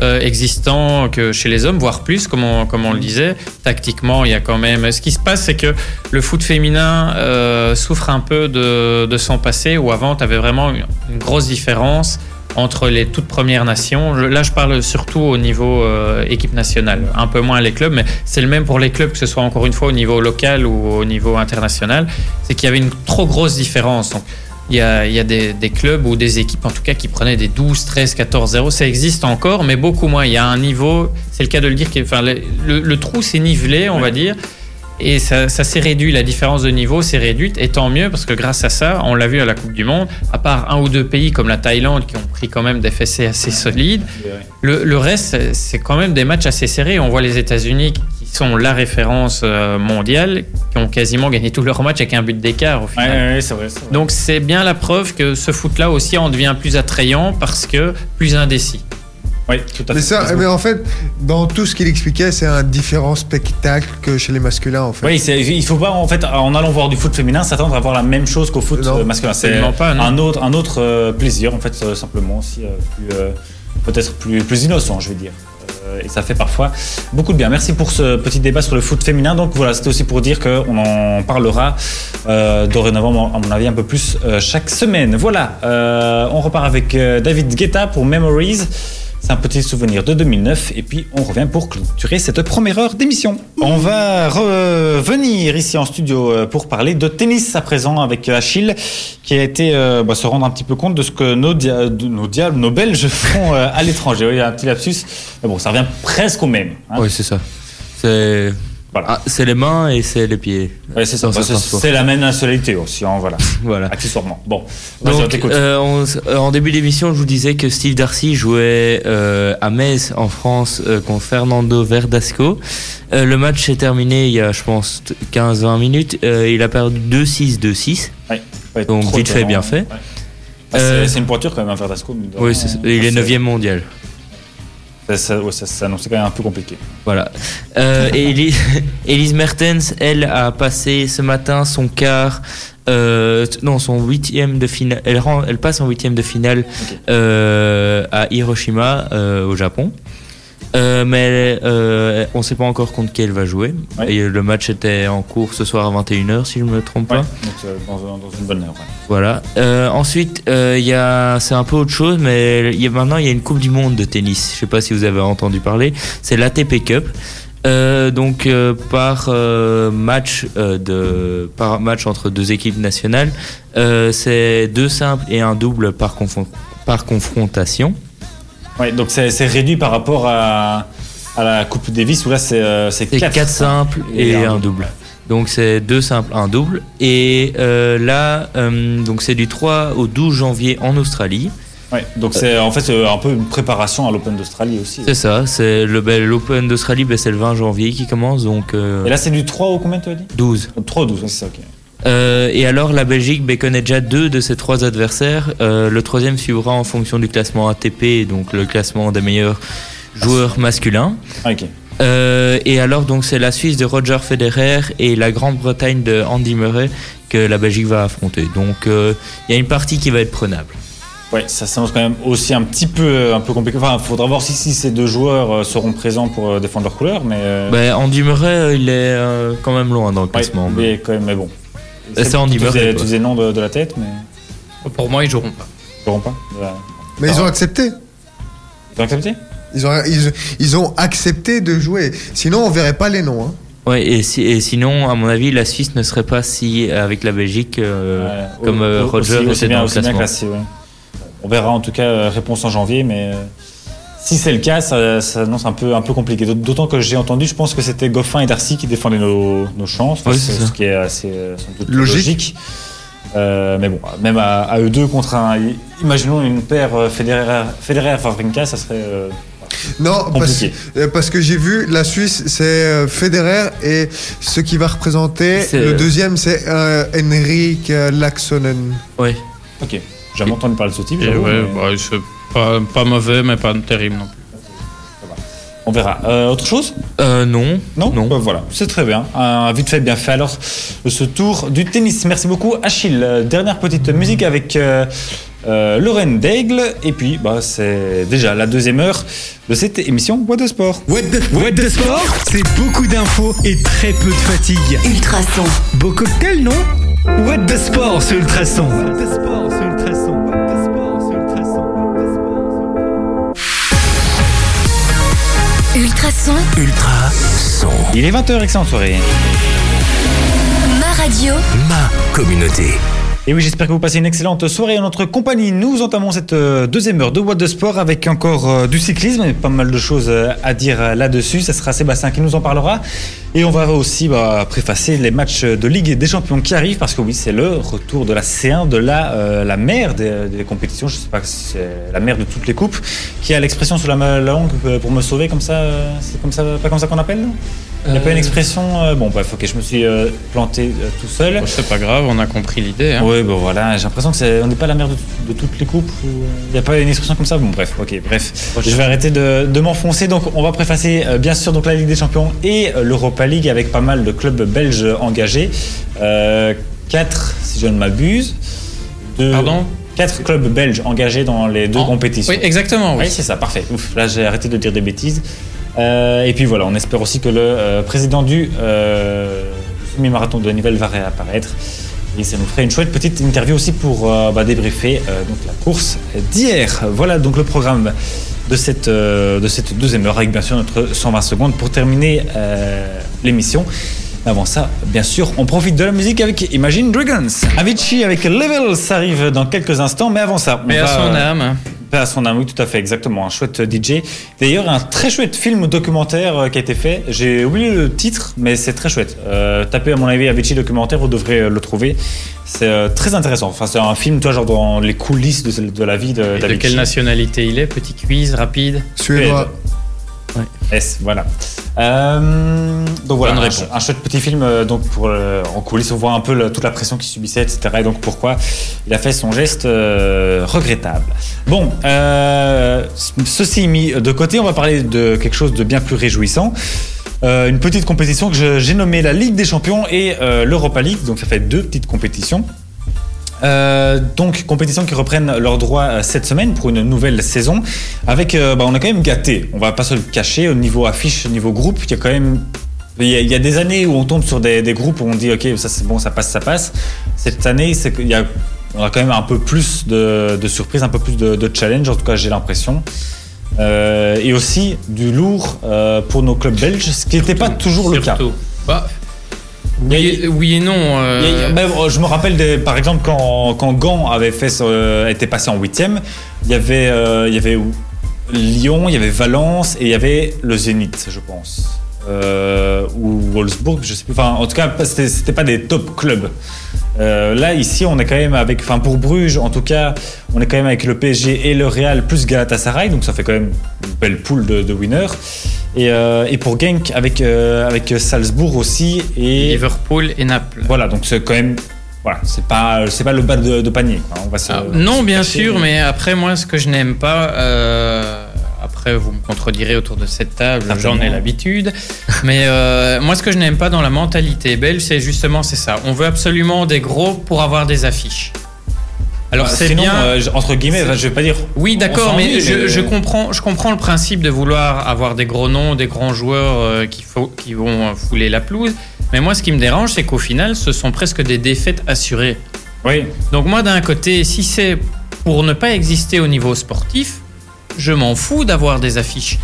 euh, existant que chez les hommes, voire plus, comme on, comme on le disait. Tactiquement, il y a quand même. Ce qui se passe, c'est que le foot féminin euh, souffre un peu de, de son passé, où avant, tu avais vraiment une, une grosse différence entre les toutes premières nations. Là, je parle surtout au niveau euh, équipe nationale, un peu moins les clubs, mais c'est le même pour les clubs, que ce soit encore une fois au niveau local ou au niveau international. C'est qu'il y avait une trop grosse différence. Donc, il y a, il y a des, des clubs ou des équipes, en tout cas, qui prenaient des 12, 13, 14, 0. Ça existe encore, mais beaucoup moins. Il y a un niveau, c'est le cas de le dire, qui- enfin, le, le- le trou s'est nivelé, on va dire. Et ça, ça s'est réduit, la différence de niveau s'est réduite, et tant mieux, parce que grâce à ça, on l'a vu à la Coupe du Monde, à part un ou deux pays comme la Thaïlande qui ont pris quand même des fessées assez solides, le, le reste, c'est- quand même des matchs assez serrés. On voit les États-Unis qui sont la référence euh, mondiale, qui ont quasiment gagné tous leurs matchs avec un but d'écart au final. ouais, ouais, c'est vrai. c'est vrai. Donc c'est bien la preuve que ce foot-là aussi en devient plus attrayant parce que plus indécis. Oui, tout à Mais fait. ça, mais en fait, dans tout ce qu'il expliquait, c'est un différent spectacle que chez les masculins, en fait. Oui, il faut pas en fait en allant voir du foot féminin s'attendre à voir la même chose qu'au foot Non, euh, masculin. C'est pas, un autre un autre euh, plaisir en fait euh, simplement aussi euh, plus euh, peut-être plus plus innocent, je vais dire. Euh, et ça fait parfois beaucoup de bien. Merci pour ce petit débat sur le foot féminin. Donc voilà, c'était aussi pour dire qu'on en parlera euh, dorénavant, à mon avis, un peu plus euh, chaque semaine. Voilà, euh, on repart avec euh, David Guetta pour Memories. C'est un petit souvenir de 2009 et puis on revient pour clôturer cette première heure d'émission. On va revenir ici en studio euh, pour parler de tennis à présent avec Achille qui a été euh, bah, se rendre un petit peu compte de ce que nos, diables, nos Belges font euh, à l'étranger. Il y a un petit lapsus, mais bon, ça revient presque au même. hein. Oui, c'est ça. C'est Voilà. ah, c'est les mains et c'est les pieds. Ouais, c'est ça. Bah, c'est la nationalité aussi, hein, voilà, Voilà. accessoirement. Bon, Donc, euh, on euh, en début d'émission, je vous disais que Steve Darcy jouait euh, à Metz en France euh, contre Fernando Verdasco. Le match s'est terminé il y a, je pense, t- 15-20 minutes. Il a perdu 2-6, 2-6. Ouais, donc, vite fait, bien hein. fait. Ah, c'est une pointure quand même, un Verdasco. mine de Oui, il est C'est- 9 mondial. Ça, ça, ouais, ça, ça annonçait quand même un peu compliqué. Voilà. Euh, Elise Mertens, elle a passé ce matin son quart, euh, non, son huitième de finale. Elle, rend- elle passe en huitième de finale euh, à Hiroshima, euh, au Japon. Euh, mais euh, on ne sait pas encore contre qui elle va jouer. Ouais. Et le match était en cours ce soir à 21h, si je ne me trompe Ouais, pas. donc, euh, dans, dans une bonne heure. ouais. Voilà. Euh, ensuite, euh, il y a, c'est un peu autre chose, mais y a, maintenant il y a une Coupe du Monde de tennis. Je sais pas si vous avez entendu parler. C'est l'ATP Cup. Euh, donc euh, par euh, match euh, de par match entre deux équipes nationales, euh, c'est deux simples et un double par confron- par confrontation. Ouais, donc c'est réduit par rapport à, à la Coupe Davis où là c'est euh, c'est C'est quatre, quatre, simples et, un double. Donc c'est deux simples, un double. Et euh, là, euh, donc c'est du 3 au 12 janvier en Australie. Ouais, donc c'est en fait euh, un peu une préparation à l'Open d'Australie aussi. C'est ça, c'est le ben, l'Open d'Australie, ben, c'est le 20 janvier qui commence, donc euh, Et là c'est du 3 au combien tu as dit? 12. 3 au 12, ouais, c'est ça, ok. Euh, et alors la Belgique ben, connaît déjà deux de ses trois adversaires. Euh, le troisième suivra en fonction du classement ATP, donc le classement des meilleurs joueurs masculins. Ah, ok. Euh, et alors donc c'est la Suisse de Roger Federer et la Grande-Bretagne de Andy Murray que la Belgique va affronter. Donc il y a une partie qui va être prenable. Ouais, ça s'annonce quand même aussi un petit peu, un peu compliqué. Enfin, il faudra voir si, si ces deux joueurs seront présents pour défendre leur couleur, mais. Ben, Andy Murray il est quand même loin dans le ouais, classement. mais quand même, mais bon. C'est Andy tu Murray, faisais-. Tu faisais le nom de, de la tête, mais. Pour moi, ils joueront pas. Ils n'auront pas. Ouais. Mais ils ont accepté. Ils ont accepté Ils ont, ils, ils ont accepté de jouer. Sinon, on verrait pas les noms. hein. Ouais, et, si- et sinon, à mon avis, la Suisse ne serait pas si avec la Belgique euh, Ouais, comme au- euh, au- Roger aussi- était aussi dans bien, le aussi bien classement. classé, ouais. On verra en tout cas euh, réponse en janvier, mais euh, si c'est le cas, ça, ça annonce un peu, un peu compliqué. D'aut- D'autant que j'ai entendu, je pense que c'était Goffin et Darcy qui défendaient nos, nos chances, Ouais, ce, c'est ça. ce qui est assez euh, Logique. logique. Euh, mais bon, même à, à eux deux contre un, imaginons une paire euh, Federer, Federer Favrinka, ça serait euh, Non, parce, compliqué. parce que j'ai vu la Suisse, c'est Federer et ce qui va représenter. Le deuxième, c'est euh, Henrik Laxonen. Ouais. Ok, j'ai jamais entendu parler de ce type. Ouais, mais bah, c'est pas, pas mauvais, mais pas terrible non plus. on verra. Euh, autre chose? Euh, non. Non, Non. Bah, voilà, c'est très bien. Un vite fait, bien fait. Alors, ce tour du tennis. Merci beaucoup, Achille. Euh, Dernière petite musique avec euh, euh, Lorraine Daigle. Et puis, bah, c'est déjà la deuxième heure de cette émission What de Sport. What the, What the Sport, c'est beaucoup d'infos et très peu de fatigue. Ultrason. Beau cocktail, non? What the Sport sur Ultrason. What the Sport sur Ultra son. Il est 20h, excellente soirée. Ma radio. Ma communauté. Et oui, j'espère que vous passez une excellente soirée en notre compagnie. Nous entamons cette euh, deuxième heure de What de Sport avec encore euh, du cyclisme et pas mal de choses euh, à dire là-dessus. Ça sera Sébastien qui nous en parlera. Et on va aussi bah, préfacer les matchs de Ligue des Champions qui arrivent parce que oui, c'est le retour de la C1, de la, euh, la mère des, des compétitions. Je sais pas si c'est la mère de toutes les coupes qui a l'expression sur la, la langue euh, pour me sauver comme ça. euh, C'est comme ça, pas comme ça qu'on appelle Il n'y a pas une expression. euh, bon, bref, ok, je me suis euh, planté tout seul. Bon, c'est pas grave, on a compris l'idée. Hein. Oui, bon voilà, j'ai l'impression que c'est, on n'est pas la mère de, de toutes les coupes. Il n'y a pas une expression comme ça? Bon, bref, ok, bref. Je vais arrêter de, de m'enfoncer. Donc, on va préfacer bien sûr donc la Ligue des Champions et euh, l'Europa League avec pas mal de clubs belges engagés. Euh, quatre, si je ne m'abuse. De- Pardon Quatre clubs belges engagés dans les deux En- compétitions. Oui, exactement. Oui. Oui, c'est ça, parfait. Ouf, là, j'ai arrêté de dire des bêtises. Euh, et puis voilà, on espère aussi que le euh, président du euh, semi-marathon de Nivelles va réapparaître. Et ça nous ferait une chouette petite interview aussi pour euh, bah, débriefer euh, donc la course d'hier. Voilà donc le programme de cette, euh, de cette deuxième heure avec bien sûr notre 120 secondes pour terminer euh, l'émission. Mais Avant ça, bien sûr, on profite de la musique avec Imagine Dragons. Avicii avec Level, ça arrive dans quelques instants, mais avant ça, on Mais à va- son âme. À son âme, oui, tout à fait, exactement. Un chouette DJ. D'ailleurs, un très chouette film documentaire euh, qui a été fait. J'ai oublié le titre, mais c'est très chouette. Euh, tapez, à mon avis, Avicii documentaire, vous devrez euh, le trouver. C'est euh, très intéressant. Enfin, c'est un film, toi, genre dans les coulisses de, de la vie de, Et de quelle nationalité il est? Petit quiz rapide. Suédois. S, voilà. Euh, donc voilà, un, ch- un chouette petit film euh, donc pour euh, en coulisses, on voit un peu le- toute la pression qu'il subissait, etc. Et donc pourquoi il a fait son geste euh, regrettable. Bon, ceci mis de côté, on va parler de quelque chose de bien plus réjouissant. Une petite compétition que je- j'ai nommée la Ligue des Champions et l'Europa League. Donc ça fait deux petites compétitions. Euh, donc compétitions qui reprennent leurs droits euh, cette semaine pour une nouvelle saison. Avec euh, bah, on a quand même gâté. On va pas se le cacher au niveau affiche au niveau groupe il y a quand même il y a, il y a des années où on tombe sur des, des groupes où on dit ok ça c'est bon ça passe ça passe. Cette année c'est qu'il y a on a quand même un peu plus de, de surprises un peu plus de, de challenge en tout cas j'ai l'impression. Euh, et aussi du lourd euh, pour nos clubs belges ce qui n'était pas toujours le cas. Bah, oui, oui et non. euh, a- ben, je me rappelle, des- par exemple, quand, quand Gand avait fait, euh, était passé en huitième, il y avait, euh, il y avait Lyon, il y avait Valence et il y avait le Zénith, je pense. Euh, ou Wolfsburg, je sais plus. Enfin, en tout cas, c'était pas des top clubs. Euh, là, ici, on est quand même avec, enfin pour Bruges, en tout cas, on est quand même avec le PSG et le Real plus Galatasaray, donc ça fait quand même une belle poule de, de winners. Et, euh, et pour Genk avec euh, avec Salzbourg aussi et Liverpool et Naples. voilà, donc c'est quand même, voilà, c'est pas c'est pas le bas de, de panier. quoi. On va se- Ah, non, se bien cacher, sûr, mais après, moi, ce que je n'aime pas, euh, après, vous me contredirez autour de cette table, j'en ai l'habitude, mais euh, moi, ce que je n'aime pas dans la mentalité belge, c'est justement c'est ça. On veut absolument des gros pour avoir des affiches. Alors, Bah, c'est bien. euh, entre guillemets, je vais pas dire. Oui, d'accord, mais, je, je comprends, je comprends le principe de vouloir avoir des gros noms, des grands joueurs euh, qui, faut, qui vont euh, fouler la pelouse. Mais moi, ce qui me dérange, c'est qu'au final, ce sont presque des défaites assurées. Oui, Donc moi, d'un côté, si c'est pour ne pas exister au niveau sportif, je m'en fous d'avoir des affiches.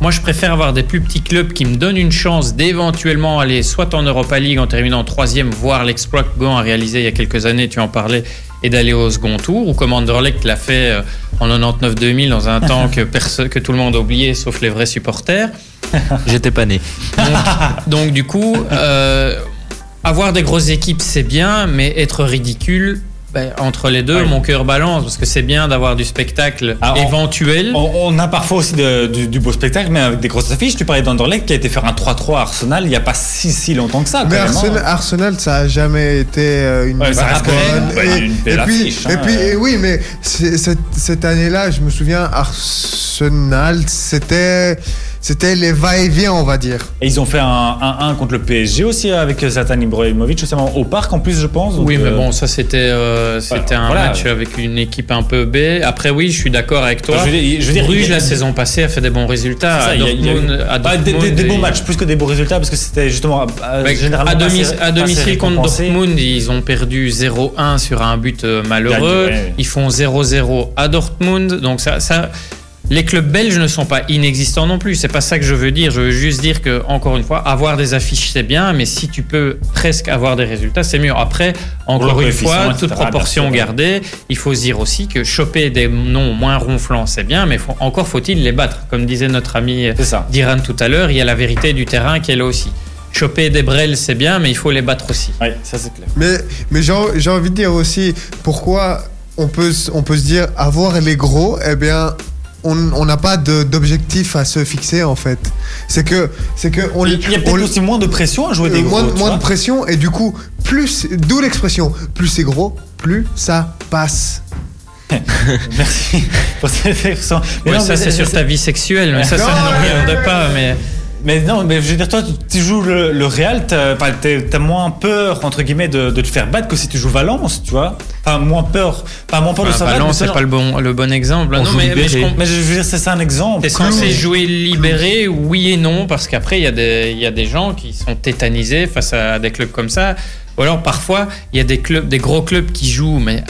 Moi, je préfère avoir des plus petits clubs qui me donnent une chance d'éventuellement aller soit en Europa League en terminant troisième, voir l'exploit que Gand a réalisé il y a quelques années, tu en parlais, et d'aller au second tour, ou comme Anderlecht l'a fait euh, en 99-2000 dans un temps que, que tout le monde a oublié, sauf les vrais supporters. J'étais pas né. Donc du coup, euh, avoir des grosses équipes, c'est bien, mais être ridicule, ben, entre les deux, Ouais. mon cœur balance, parce que c'est bien d'avoir du spectacle Ah, on- éventuel. on, on a parfois aussi de- du, du beau spectacle, mais avec des grosses affiches. Tu parlais d'Anderlecht qui a été faire un 3-3 à Arsenal il n'y a pas si, si longtemps que ça. Mais Arsenal, hein. Arsenal, ça a jamais été euh, une Ouais, ça bonne. reste quand même, ouais, une belle et puis, affiche, hein, et puis ouais. et oui, mais cette, cette année-là, je me souviens, Arsenal, c'était c'était les va-et-vient, on va dire. Et ils ont fait un 1-1 contre le PSG aussi avec Zlatan Ibrahimovic, justement au parc en plus, je pense. donc, Oui, mais euh, bon, ça c'était euh, c'était un voilà. match avec une équipe un peu B. Après, oui, je suis d'accord avec toi. Je veux dire, je veux dire, Bruges, a- la saison passée, a fait des bons résultats. ça, à a- a Dortmund- à Bah, des, et- matchs, plus que des beaux résultats, parce que c'était justement euh, Avec- généralement à, pas domi- assez- à pas assez domicile contre. Dortmund, ils ont perdu 0-1 sur un but euh, malheureux. Ils font 0-0 à Dortmund. Donc ça, ça, les clubs belges ne sont pas inexistants non plus. C'est pas ça que je veux dire. Je veux juste dire que encore une fois, avoir des affiches c'est bien, mais si tu peux presque avoir des résultats, c'est mieux. Après, encore une fois, toute proportion gardée, il faut se dire aussi que choper des noms moins ronflants c'est bien, mais faut- encore faut-il les battre. Comme disait notre ami d'Iran tout à l'heure, il y a la vérité du terrain qui est là aussi. Choper des brels, c'est bien, mais il faut les battre aussi. Ouais, ça c'est clair. Mais, mais j'ai envie de dire aussi, pourquoi on peut, s- on peut se dire, avoir les gros, eh bien, on n'a pas d'objectif à se fixer, en fait. C'est que, c'est que on, Il y a peut-être aussi moins de pression à jouer euh, des gros. moins, moins de pression, et du coup, plus, d'où l'expression, plus c'est gros, plus ça passe. Merci pour cette. Mais Ouais, non, ça, c'est sur ta vie sexuelle, mais ça, ça ne regarde pas. Mais Mais non, mais je veux dire, toi, tu- joues le, le Real, t'as moins peur, entre guillemets, de, de te faire battre que si tu joues Valence, tu vois. Enfin, moins peur. Pas moins peur de faire battre. Valence, c'est pas le bon, le bon exemple. On non, mais, mais je Mais veux dire, c'est c'est un exemple. T'es censé Cluj. jouer libéré, oui et non, parce qu'après, il y, a des- il y a des gens qui sont tétanisés face à des clubs comme ça. Ou alors, parfois, il y a des, clubs, des gros clubs qui jouent, mais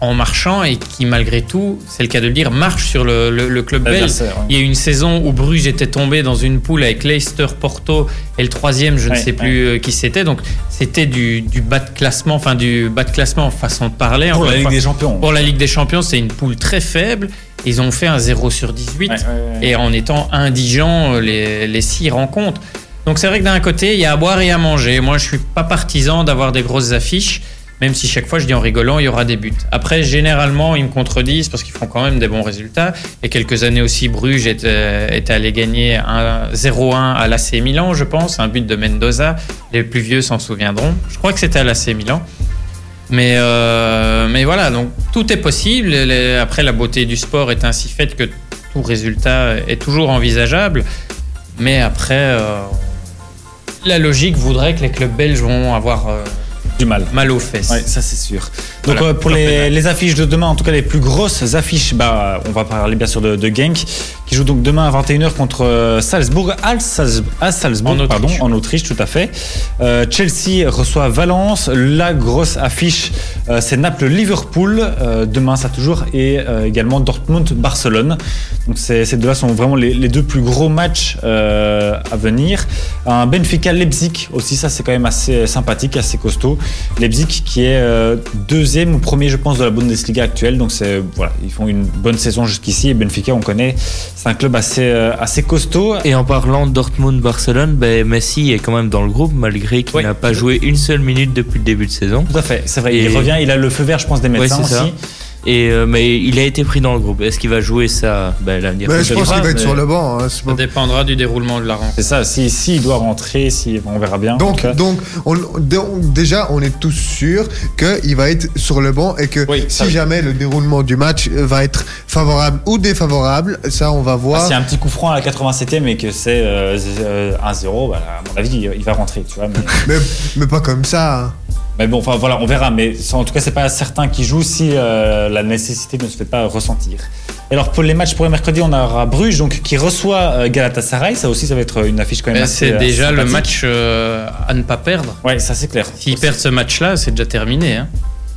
en marchant et qui, malgré tout, c'est le cas de le dire, marchent sur le, le- le club belge. Ouais. Il y a eu une saison où Bruges était tombé dans une poule avec Leicester, Porto et le troisième, je ne sais plus euh, qui c'était. Donc, c'était du, du bas de classement, enfin, du bas de classement, façon de parler. Pour la Ligue fois. des Champions. Pour la Ligue des Champions, c'est une poule très faible. Ils ont fait un 0 sur 18 Ouais, ouais, ouais. et en étant indigents euh, les, les six rencontres. Donc c'est vrai que d'un côté, il y a à boire et à manger. Moi, je suis pas partisan d'avoir des grosses affiches, même si chaque fois je dis en rigolant, il y aura des buts. Après, généralement, ils me contredisent parce qu'ils font quand même des bons résultats. Et quelques années aussi, Bruges était, était allé gagner un 0-1 à l'AC Milan, je pense, un but de Mendoza. Les plus vieux s'en souviendront. Je crois que c'était à l'AC Milan. Mais, euh, mais voilà, donc tout est possible. Après, la beauté du sport est ainsi faite que tout résultat est toujours envisageable. Mais après, euh, la logique voudrait que les clubs belges vont avoir euh, Du mal. mal aux fesses. Ouais, ça c'est sûr. Donc Voilà, euh, pour les, les affiches de demain, en tout cas les plus grosses affiches, bah, on va parler bien sûr de, de Genk, qui joue donc demain à 21h contre euh, Salzbourg, à, Salz- à Salzbourg, En pardon, Autriche. en Autriche, tout à fait. Euh, Chelsea reçoit Valence. La grosse affiche, euh, c'est Naples-Liverpool, euh, demain ça toujours, et également Dortmund-Barcelone. Donc ces, ces deux-là sont vraiment les, les deux plus gros matchs à venir. Un Benfica-Leipzig aussi, ça c'est quand même assez sympathique, assez costaud. Leipzig qui est deuxième ou premier, je pense, de la Bundesliga actuelle. Donc c'est voilà, ils font une bonne saison jusqu'ici. Et Benfica, on connaît, c'est un club assez, euh, assez costaud. Et en parlant Dortmund-Barcelone, ben, Messi est quand même dans le groupe malgré qu'il n'a pas joué une seule minute depuis le début de saison. Tout à fait, c'est vrai. Il revient, il a le feu vert, je pense, des médecins ça. Et, euh, mais il a été pris dans le groupe. Est-ce qu'il va jouer ça ben, L'avenir je pense qu'il va être sur le banc. hein, Ça pas- dépendra du déroulement de la rencontre. C'est ça, si, si il doit rentrer, si, on verra bien. Donc, donc, on- donc, déjà, on est tous sûrs qu'il va être sur le banc et que Oui, si oui. jamais le déroulement du match va être favorable ou défavorable, ça, on va Ah, voir. S'il y a un petit coup franc à la 87e et que c'est euh, euh, 1-0, bah, à mon avis, il, il va rentrer, tu vois. Mais, Mais, mais pas comme ça. hein. Mais bon, enfin voilà, on verra. Mais en tout cas, c'est pas certain qu'il joue si euh, la nécessité ne se fait pas ressentir. Et alors pour les matchs pour le mercredi, on aura Bruges donc qui reçoit euh, Galatasaray. Ça aussi, ça va être une affiche quand même. Assez, C'est euh, déjà le match euh, à ne pas perdre. Ouais, ça c'est clair. S'ils perdent ce match-là, c'est déjà terminé. Hein.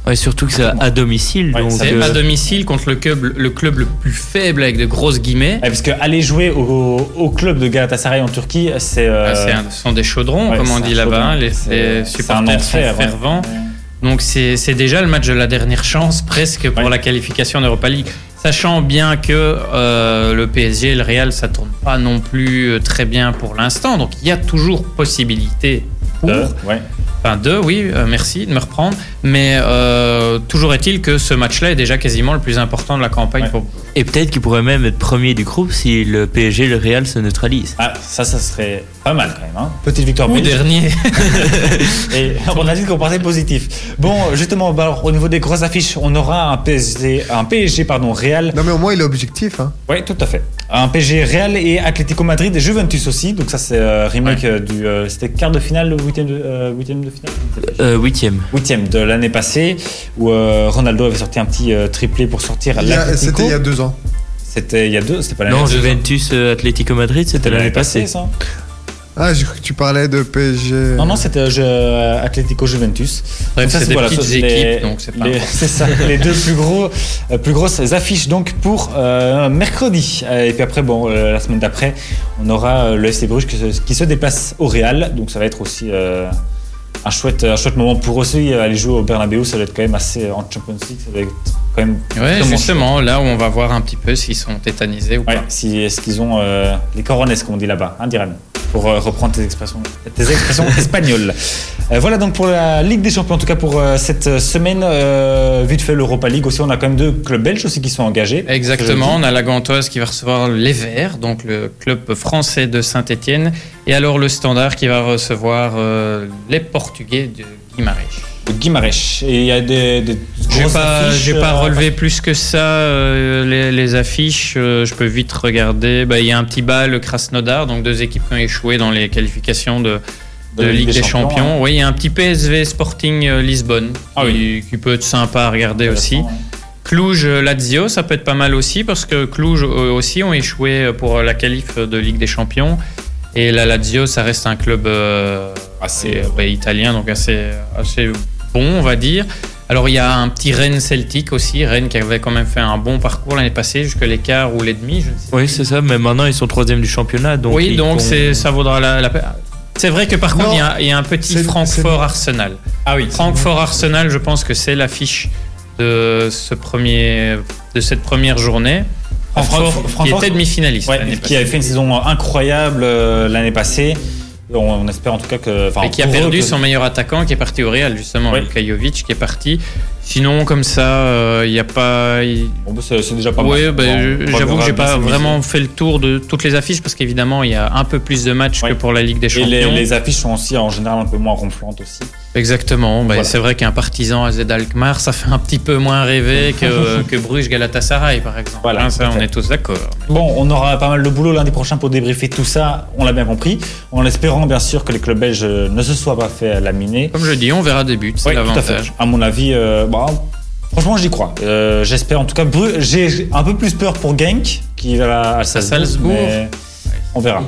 Ouais, surtout que c'est à domicile. Ouais, donc, ça C'est euh, à domicile contre le club, le club le plus faible avec de grosses guillemets. Ouais, parce que aller jouer au, au club de Galatasaray en Turquie, c'est. euh, Ah, c'est un- ce sont des chaudrons, ouais, comme on dit là-bas. hein. Les, supporters sont fervents. Donc c'est c'est déjà le match de la dernière chance presque pour Ouais. la qualification d'Europa League. Sachant bien que euh, le PSG et le Real, ça tourne pas non plus euh, très bien pour l'instant. Donc il y a toujours possibilité pour. Euh, ouais. Enfin, deux, oui, euh, merci de me reprendre. Mais euh, toujours est-il que ce match-là est déjà quasiment le plus important de la campagne. Ouais. Pour... Et peut-être qu'il pourrait même être premier du groupe si le PSG et le Real se neutralisent. Ah, ça, ça serait pas mal quand même. Hein. Petite victoire Ou dernier. Et on a dit qu'on partait positif. Bon, justement, bah, alors, au niveau des grosses affiches, on aura un PSG, un PSG pardon, Real. Non, mais au moins, il est objectif. Hein. Oui, tout à fait. Un PSG Real et Atlético Madrid et Juventus aussi. Donc ça, c'est euh, remake euh, du. euh, C'était quart de finale huitième de, euh, huitième de finale Euh, huitième. Huitième de l'année passée où euh, Ronaldo avait sorti un petit euh, triplé pour sortir. C'était il y a deux ans. C'était il y a deux. C'était pas l'année Non, passée. Juventus euh, Atlético Madrid, c'était l'année passée. ça. Ah, j'ai cru que tu parlais de PSG. Non, non, c'était euh, je- Atlético Juventus. Bref, ça, c'est des voilà, petites équipes, donc c'est pas les- C'est ça, les deux plus, gros, plus grosses affiches donc pour euh, mercredi. Et puis après, bon, euh, la semaine d'après, on aura le FC Bruges qui se, qui se déplace au Real. Donc ça va être aussi euh, un, chouette, un chouette moment pour eux aussi. Aller jouer au Bernabeu, ça va être quand même assez en Champions League. Ça va être quand même. Ouais, justement, là où on va voir un petit peu s'ils sont tétanisés ou Ouais, pas. si, est-ce qu'ils ont euh, les corones, comme on dit là-bas, hein, Diran? Pour euh, reprendre tes expressions, tes expressions espagnoles. Euh, voilà donc pour la Ligue des Champions, en tout cas pour euh, cette semaine. euh, vite fait l'Europa League aussi, on a quand même deux clubs belges aussi qui sont engagés. Exactement, on a la Gantoise qui va recevoir les Verts, donc le club français de Saint-Etienne, et alors le Standard qui va recevoir les Portugais de Guimarães. Guimarães. Et il y a des, des J'ai pas, affiches, j'ai pas euh, relevé plus que ça euh, les, les affiches. euh, je peux vite regarder. Bah, Il y a un petit bas, le Krasnodar, donc deux équipes qui ont échoué dans les qualifications de, de, Ligue des, Champions. hein. Oui, il y a un petit PSV Sporting Lisbonne Ah qui, qui peut être sympa à regarder aussi. Intéressant, ouais. Cluj euh, Lazio, ça peut être pas mal aussi parce que Cluj aussi ont échoué pour la qualif de Ligue des Champions. Et la Lazio, ça reste un club Assez, bah, italien, donc assez, assez bon, on va dire. Alors il y a un petit Rennes Celtic aussi, Rennes qui avait quand même fait un bon parcours l'année passée, jusque l'écart ou les demi, je ne sais Oui, c'est ça, mais maintenant ils sont troisième du championnat. Donc oui, donc ça vaudra la, la peine. C'est vrai que par Non, contre, il y a, il y a un petit Francfort-Arsenal. Ah oui. Francfort-Arsenal, je pense que c'est l'affiche de, ce premier, de cette première journée. Ah, Francfort, Fran- qui Francfort- était demi-finaliste Ouais, qui passée. avait fait une saison incroyable euh, l'année passée. On, on espère en tout cas que. Et qui a eux, perdu que- son meilleur attaquant qui est parti au Real, justement, Oui. Qui est parti. Sinon, comme ça, euh, il n'y a pas. Bon, bah, c'est déjà pas Oui, mal. bah, j'avoue que j'ai pas vraiment fait le tour de toutes les affiches parce qu'évidemment, il y a un peu plus de matchs Ouais. que pour la Ligue des Et Champions. les, les affiches sont aussi en général un peu moins ronflantes aussi. Exactement. Bah, Voilà. C'est vrai qu'un partisan à Z Alkmaar, ça fait un petit peu moins rêver que, que Bruges Galatasaray, par exemple. Voilà, Hein, ça, on est tous d'accord. Bon, on aura pas mal de boulot lundi prochain pour débriefer tout ça, on l'a bien compris. En espérant bien sûr que les clubs belges euh, ne se soient pas fait laminer. Comme je dis, on verra des buts, c'est Oui, tout à fait. l'avantage. À mon avis, euh, bah, franchement, j'y crois. Euh, J'espère en tout cas. J'ai un peu plus peur pour Genk qui va à Salzbourg. Salzbourg. mais On verra.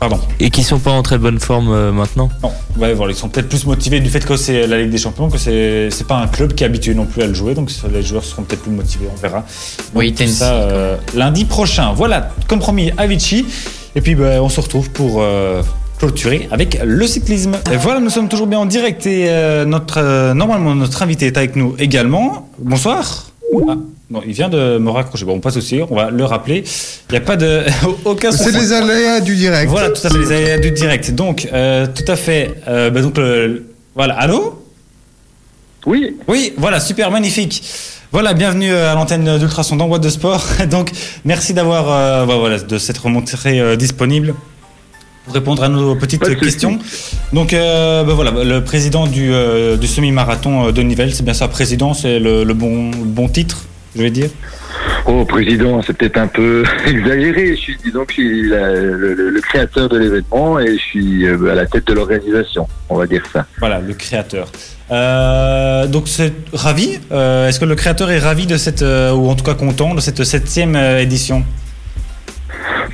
Pardon. Et qui sont pas en très bonne forme euh, maintenant? Non, ouais, voilà, ils sont peut-être plus motivés du fait que c'est la Ligue des Champions, que c'est pas un club qui est habitué non plus à le jouer, donc les joueurs seront peut-être plus motivés, on verra. Donc, Wait tout and ça euh, lundi prochain. Voilà, comme promis, Avicii. Et puis bah, on se retrouve pour euh, clôturer avec le cyclisme. Et voilà, nous sommes toujours bien en direct et euh, notre euh, normalement notre invité est avec nous également. Bonsoir. Ah, Non, il vient de me raccrocher. Bon, pas de souci, on va le rappeler. Il n'y a pas de aucun C'est les aléas du direct. Voilà, tout à fait, les aléas du direct. Donc, euh, tout à fait. euh, bah, donc, le- voilà, allô? Oui, Oui, voilà, super, magnifique. Voilà, bienvenue à l'antenne d'Ultrason dans Boîte de Sport. Donc, merci d'avoir, euh, bah, voilà, de s'être montré euh, disponible pour répondre à nos petites questions. Donc, euh, bah, voilà, le président du, euh, du semi-marathon euh, de Nivelles, c'est bien ça, président, c'est le, le bon, le bon titre, je vais dire. oh président, c'est peut-être un peu exagéré. Je suis, disons que je suis la- le, créateur de l'événement et je suis à la tête de l'organisation, on va dire ça. Voilà, le créateur. Euh, donc, c'est ravi. Est-ce que le créateur est ravi de cette, ou en tout cas content de cette septième édition?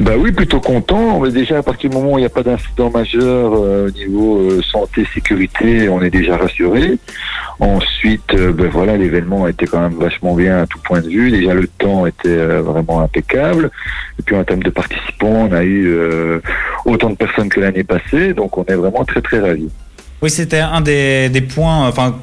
Bah oui, plutôt content. Mais déjà, à partir du moment où il n'y a pas d'incident majeur euh, au niveau euh, santé, sécurité, on est déjà rassuré. Ensuite, euh, ben voilà, l'événement été quand même vachement bien à tout point de vue. Déjà, le temps était euh, vraiment impeccable. Et puis, en termes de participants, on a eu euh, autant de personnes que l'année passée. Donc, on est vraiment très, très ravis. Oui, c'était un des, des points, enfin,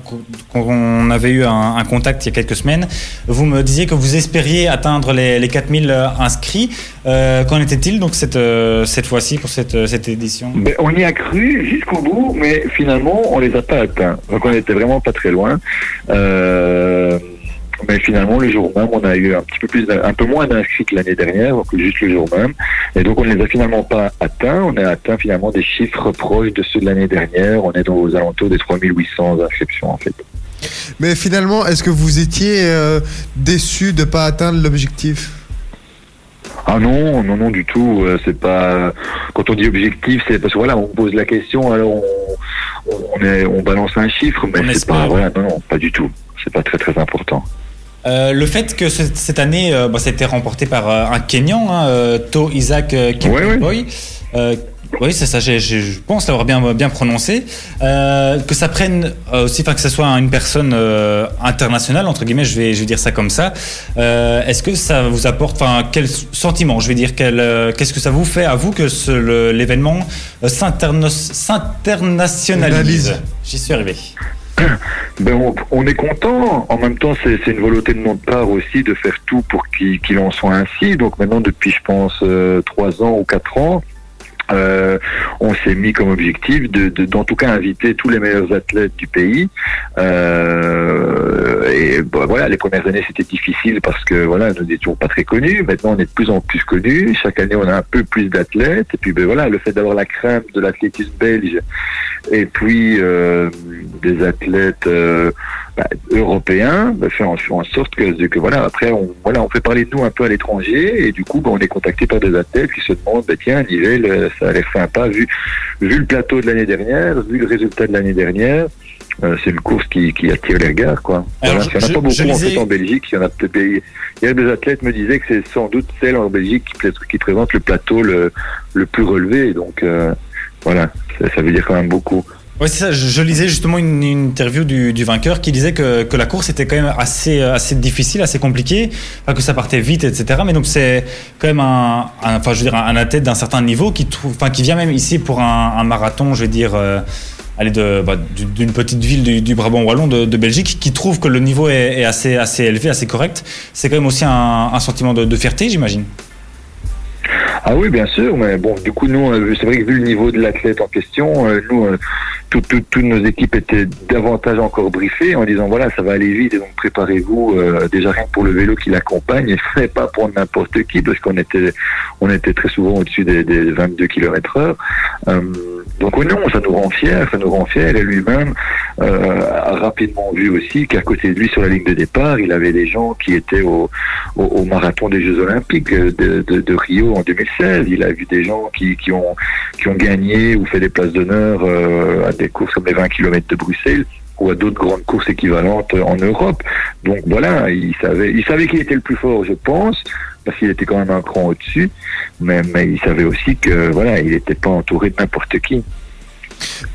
qu'on avait eu un, un contact il y a quelques semaines. Vous me disiez que vous espériez atteindre les, les 4000 inscrits. Euh, Qu'en était-il donc cette, euh, cette fois-ci pour cette, cette édition? Ben, on y a cru jusqu'au bout, mais finalement, on les a pas atteints. Donc, on était vraiment pas très loin. Euh, mais finalement, le jour même, on a eu un petit peu plus, un peu moins d'inscrits que l'année dernière, donc juste le jour même. Et donc, on ne les a finalement pas atteints. On a atteint finalement des chiffres proches de ceux de l'année dernière. On est dans aux alentours des 3800 inscriptions, en fait. Mais finalement, est-ce que vous étiez euh, déçu de ne pas atteindre l'objectif? Ah non, non, non, du tout. Euh, C'est pas. Quand on dit objectif, c'est parce que voilà, on pose la question, alors on, on, est, on balance un chiffre, mais c'est pas. Voilà, non, non, pas du tout. C'est pas très, très important. Euh, le fait que ce- cette année, euh, ça a été remporté par euh, un Kenyan, hein, To Isaac Kipchoge. Euh, oui, c'est ça, je pense l'avoir bien, bien prononcé. Que ça prenne aussi, enfin que ce soit une personne internationale, entre guillemets, je vais, je vais dire ça comme ça. Est-ce que ça vous apporte, enfin, quel sentiment, je vais dire, qu'est-ce que ça vous fait à vous que l'événement s'internationalise? J'y suis arrivé. Ben, on, on est content. En même temps, c'est une volonté de notre part aussi de faire tout pour qu'il qu'il en soit ainsi. Donc maintenant, depuis, je pense, euh, trois ans ou quatre ans, euh, on s'est mis comme objectif de, de- d'en tout cas inviter tous les meilleurs athlètes du pays. Euh, et bah, voilà, les premières années c'était difficile parce que voilà, nous n'étions pas très connus. Maintenant, on est de plus en plus connus. Chaque année, on a un peu plus d'athlètes. Et puis, ben voilà, le fait d'avoir la crème de l'athlétisme belge et puis euh, des athlètes euh, bah, européens bah, fait, en, en sorte que, que voilà après on voilà on fait parler de nous un peu à l'étranger et du coup bah, on est contacté par des athlètes qui se demandent bah, tiens Nivelles euh, ça a l'air sympa vu vu le plateau de l'année dernière vu le résultat de l'année dernière euh, c'est une course qui, qui attire les regards quoi. Alors, Voilà, il n'y en a je- pas beaucoup je en fait en Belgique. Il y en a peut-être des- il y a des athlètes me disaient que c'est sans doute celle en Belgique qui, qui présente le plateau le, le plus relevé. Donc euh, voilà, ça, ça veut dire quand même beaucoup. Oui, c'est ça. Je, lisais justement une, interview du, vainqueur qui disait que, la course était quand même assez, assez difficile, assez compliquée, que ça partait vite, etc. Mais donc c'est quand même un, enfin, je veux dire, un athlète d'un certain niveau qui trouve, enfin, qui vient même ici pour un, marathon, je veux dire, euh, aller de, bah, du- d'une petite ville du, Brabant wallon de, Belgique, qui trouve que le niveau est, assez, assez élevé, assez correct. C'est quand même aussi un, sentiment de fierté, j'imagine. Ah oui, bien sûr, mais bon, du coup, nous, euh, c'est vrai que vu le niveau de l'athlète en question, euh, nous, euh, tout- tout- toutes nos équipes étaient davantage encore briefées en disant voilà, ça va aller vite et donc préparez-vous euh, déjà rien pour le vélo qui l'accompagne et faites pas pour n'importe qui parce qu'on était, on était très souvent au-dessus des, des 22 km heure. Donc non, ça nous rend fiers, ça nous rend fiers et lui-même euh, a rapidement vu aussi qu'à côté de lui sur la ligne de départ, il avait des gens qui étaient au, au, au marathon des Jeux Olympiques de, de, de Rio en 2016. Il a vu des gens qui, qui, ont, qui ont gagné ou fait des places d'honneur euh, à des courses comme les 20 km de Bruxelles ou à d'autres grandes courses équivalentes en Europe. Donc voilà, il savait, il savait qu'il était le plus fort, je pense, parce qu'il était quand même un cran au-dessus, mais, mais il savait aussi que voilà, il n'était pas entouré de n'importe qui.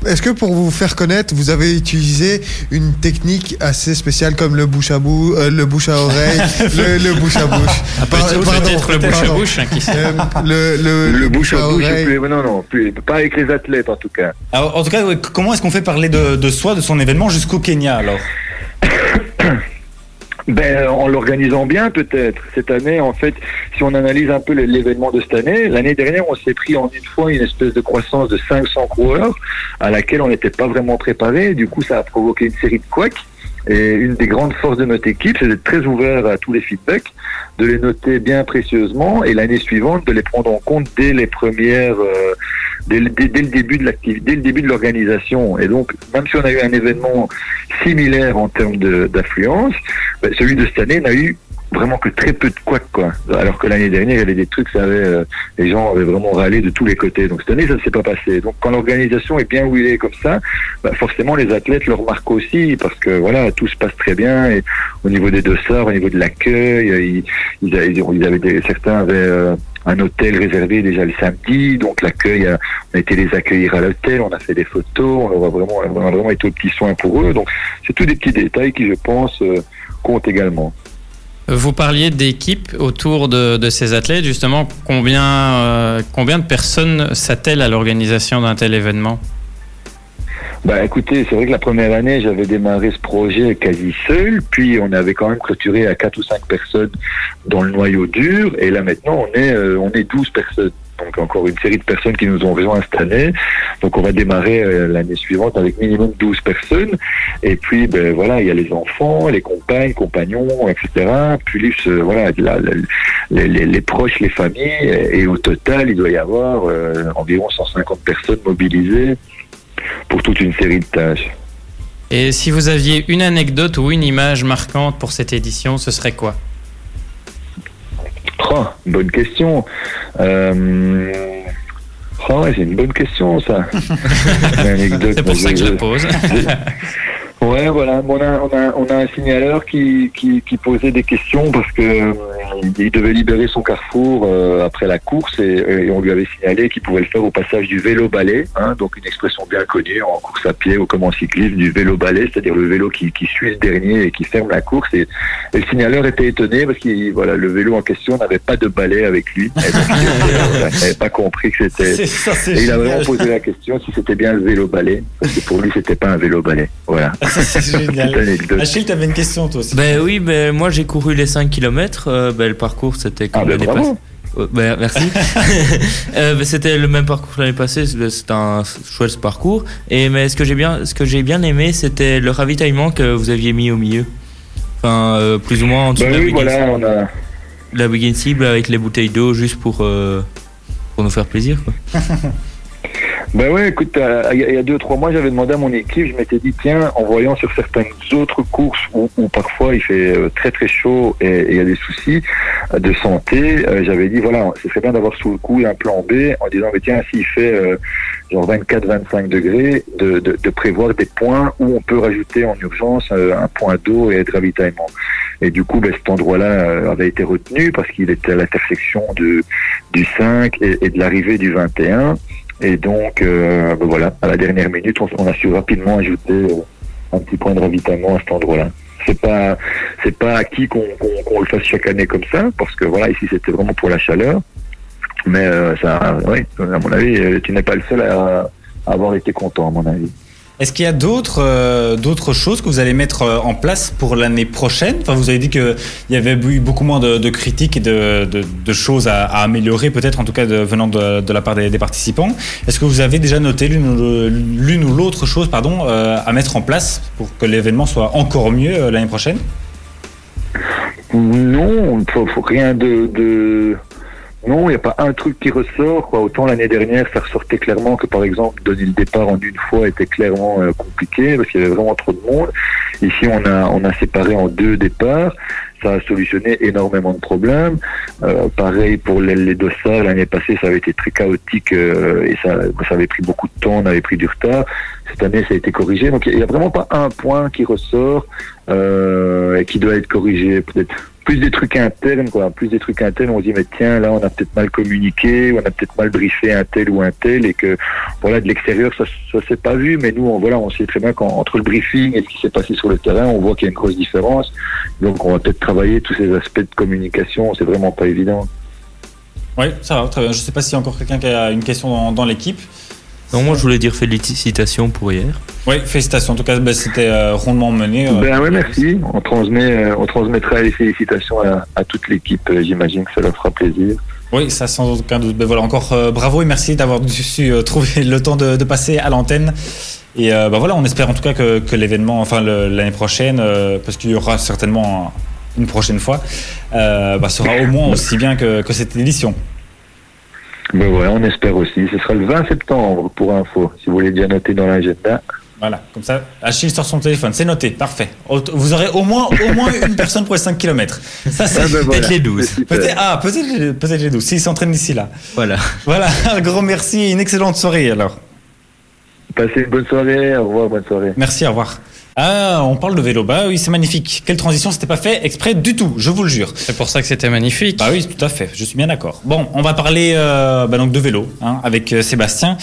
Est-ce que pour vous faire connaître, vous avez utilisé une technique assez spéciale comme le bouche à bouche, le bouche à oreille, le, le bouche à bouche? Par- Peut-être le bouche à pardon. bouche, hein, qui. Euh, le, le, Le bouche à bouche, oreille. plus, non, non, plus, pas avec les athlètes en tout cas. Alors, en tout cas, comment est-ce qu'on fait parler de, de soi, de son événement jusqu'au Kenya alors? Ben, en l'organisant bien peut-être. Cette année, en fait, si on analyse un peu l'événement de cette année, l'année dernière, on s'est pris en une fois une espèce de croissance de 500 coureurs à laquelle on n'était pas vraiment préparé. Du coup, ça a provoqué une série de couacs. Et une des grandes forces de notre équipe, c'est d'être très ouvert à tous les feedbacks, de les noter bien précieusement et l'année suivante de les prendre en compte dès les premières, euh, dès, le- dès- le début de l'activité, dès le début de l'organisation. Et donc, même si on a eu un événement similaire en termes d'affluence, ben, celui de cette année n'a eu vraiment que très peu de couacs, quoi. Alors que l'année dernière, il y avait des trucs, ça avait, euh, les gens avaient vraiment râlé de tous les côtés. Donc cette année, ça ne s'est pas passé. Donc quand l'organisation est bien huilée comme ça, bah, forcément les athlètes le remarquent aussi parce que voilà, tout se passe très bien et au niveau des dossards, au niveau de l'accueil, euh, ils, ils, ils avaient des- certains avaient euh, un hôtel réservé déjà le samedi, donc l'accueil, a- on a été les accueillir à l'hôtel, on a fait des photos, on a vraiment, a vraiment été aux petits soins pour eux. Donc c'est tous des petits détails qui, je pense, euh, comptent également. Vous parliez d'équipe autour de, de ces athlètes, justement, combien, euh, combien de personnes s'attellent à l'organisation d'un tel événement? Bah écoutez, c'est vrai que la première année, j'avais démarré ce projet quasi seul, puis on avait quand même clôturé à quatre ou cinq personnes dans le noyau dur, et là maintenant on est euh, on est 12 personnes. Donc encore une série de personnes qui nous ont rejoints cette année. Donc on va démarrer euh, l'année suivante avec minimum 12 personnes. Et puis ben voilà, il y a les enfants, les compagnes, compagnons, etc. Plus euh, voilà les proches, les familles. Et au total, il doit y avoir euh, environ 150 personnes mobilisées pour toute une série de tâches. Et si vous aviez une anecdote ou une image marquante pour cette édition, ce serait quoi? Oh, bonne question. Euh... Oh, c'est une bonne question, ça. C'est pour ça que je la pose. Ouais, voilà. On a, on a, on a un signaleur qui, qui, qui posait des questions parce que euh, il devait libérer son carrefour euh, après la course et, et on lui avait signalé qu'il pouvait le faire au passage du vélo balai, hein, donc une expression bien connue en course à pied ou comme en cyclisme du vélo balai, c'est-à-dire le vélo qui, qui suit le dernier et qui ferme la course. Et, et le signaleur était étonné parce que voilà, le vélo en question n'avait pas de balai avec lui. Et donc, il n'avait pas compris que c'était et il a vraiment posé la question si c'était bien le vélo balai, parce que pour lui c'était pas un vélo balai. Voilà. Ça, c'est génial. anecdote. Achille, t'avais une question toi aussi. Ben oui, ben moi j'ai couru les 5 km. Le parcours c'était Ah comme ben l'année passée. Ouais, ben, merci. Euh, ben, c'était le même parcours que l'année passée. c'est- C'était un chouette parcours. Et mais ce que j'ai bien, ce que j'ai bien aimé, c'était le ravitaillement que vous aviez mis au milieu. Enfin, euh, plus ou moins en dessous Ben de la oui, voilà, on a. la begin cible avec les bouteilles d'eau juste pour euh, pour nous faire plaisir. Quoi. Ben ouais, écoute, euh, il y, a- deux trois mois, j'avais demandé à mon équipe, je m'étais dit tiens, en voyant sur certaines autres courses où, où parfois il fait euh, très très chaud et il y a des soucis de santé, euh, j'avais dit voilà, ce serait bien d'avoir sous le coup un plan B en disant mais tiens, s'il fait euh, genre 24-25 degrés, de, de, de prévoir des points où on peut rajouter en urgence un point d'eau et de ravitaillement. Et du coup, ben, cet endroit-là avait été retenu parce qu'il était à l'intersection du 5 et, et de l'arrivée du 21. Et donc, euh, ben voilà, à la dernière minute, on, on a su rapidement ajouter euh, un petit point de ravitaillement à cet endroit-là. C'est pas, c'est pas acquis qu'on qu'on le fasse chaque année comme ça, parce que voilà, ici c'était vraiment pour la chaleur. Mais euh, ça, oui, à mon avis, euh, tu n'es pas le seul à, à avoir été content, à mon avis. Est-ce qu'il y a d'autres euh, d'autres choses que vous allez mettre euh, en place pour l'année prochaine? Enfin, vous avez dit qu'il y avait eu beaucoup moins de, critiques et de, de- choses à, améliorer, peut-être en tout cas venant de, la part des, participants. Est-ce que vous avez déjà noté l'une ou, l'autre chose pardon, euh, à mettre en place pour que l'événement soit encore mieux l'année prochaine? Non, faut, rien de... non, il n'y a pas un truc qui ressort. Quoi. Autant l'année dernière, ça ressortait clairement que par exemple donner le départ en une fois était clairement euh, compliqué parce qu'il y avait vraiment trop de monde. Ici, on a on a séparé en deux départs. Ça a solutionné énormément de problèmes. Euh, pareil pour les, les dossards, l'année passée, ça avait été très chaotique euh, et ça, ça avait pris beaucoup de temps, on avait pris du retard. Cette année, ça a été corrigé. Donc, il n'y a vraiment pas un point qui ressort et qui doit être corrigé. Peut-être plus des trucs internes, quoi. Plus des trucs internes, on se dit, mais tiens, là, on a peut-être mal communiqué, on a peut-être mal briefé un tel ou un tel, et que, voilà, de l'extérieur, ça, ça s'est pas vu, mais nous, on, voilà, on sait très bien qu'entre le briefing et ce qui s'est passé sur le terrain, on voit qu'il y a une grosse différence. Donc, on va peut-être travailler tous ces aspects de communication, c'est vraiment pas évident. Oui, ça va, très bien. Je sais pas s'il y a encore quelqu'un qui a une question dans l'équipe. Donc moi je voulais dire félicitations pour hier. Oui, félicitations. En tout cas, ben, c'était euh, rondement mené. euh. Ben oui, merci. On, transmet, euh, on transmettra les félicitations à, à toute l'équipe. J'imagine que ça leur fera plaisir. Oui, ça sans aucun doute. Ben voilà, encore euh, bravo et merci d'avoir su euh, trouver le temps de, de passer à l'antenne. Et euh, ben voilà, on espère en tout cas que, que l'événement, enfin l'année prochaine, euh, parce qu'il y aura certainement une prochaine fois, euh, ben, sera au moins aussi bien que, que cette édition. Ben voilà, on espère aussi. Ce sera le 20 septembre pour info, si vous voulez déjà noter dans l'agenda. Voilà, comme ça, Achille sort son téléphone, c'est noté, parfait. Vous aurez au moins, au moins une personne pour les 5 km. Ça, c'est Ah ben voilà, les 12. c'est super. peut-être ah, peut-être les- peut-être les 12, s'ils s'entraînent d'ici là. Voilà. Voilà, un grand merci et une excellente soirée alors. Passez une bonne soirée. Au revoir, bonne soirée. Merci, au revoir. Ah, on parle de vélo. Bah oui, c'est magnifique. Quelle transition, c'était pas fait exprès du tout, je vous le jure. C'est pour ça que c'était magnifique. Bah oui, tout à fait, je suis bien d'accord. Bon, on va parler euh, bah donc de vélo hein, avec euh, Sébastien.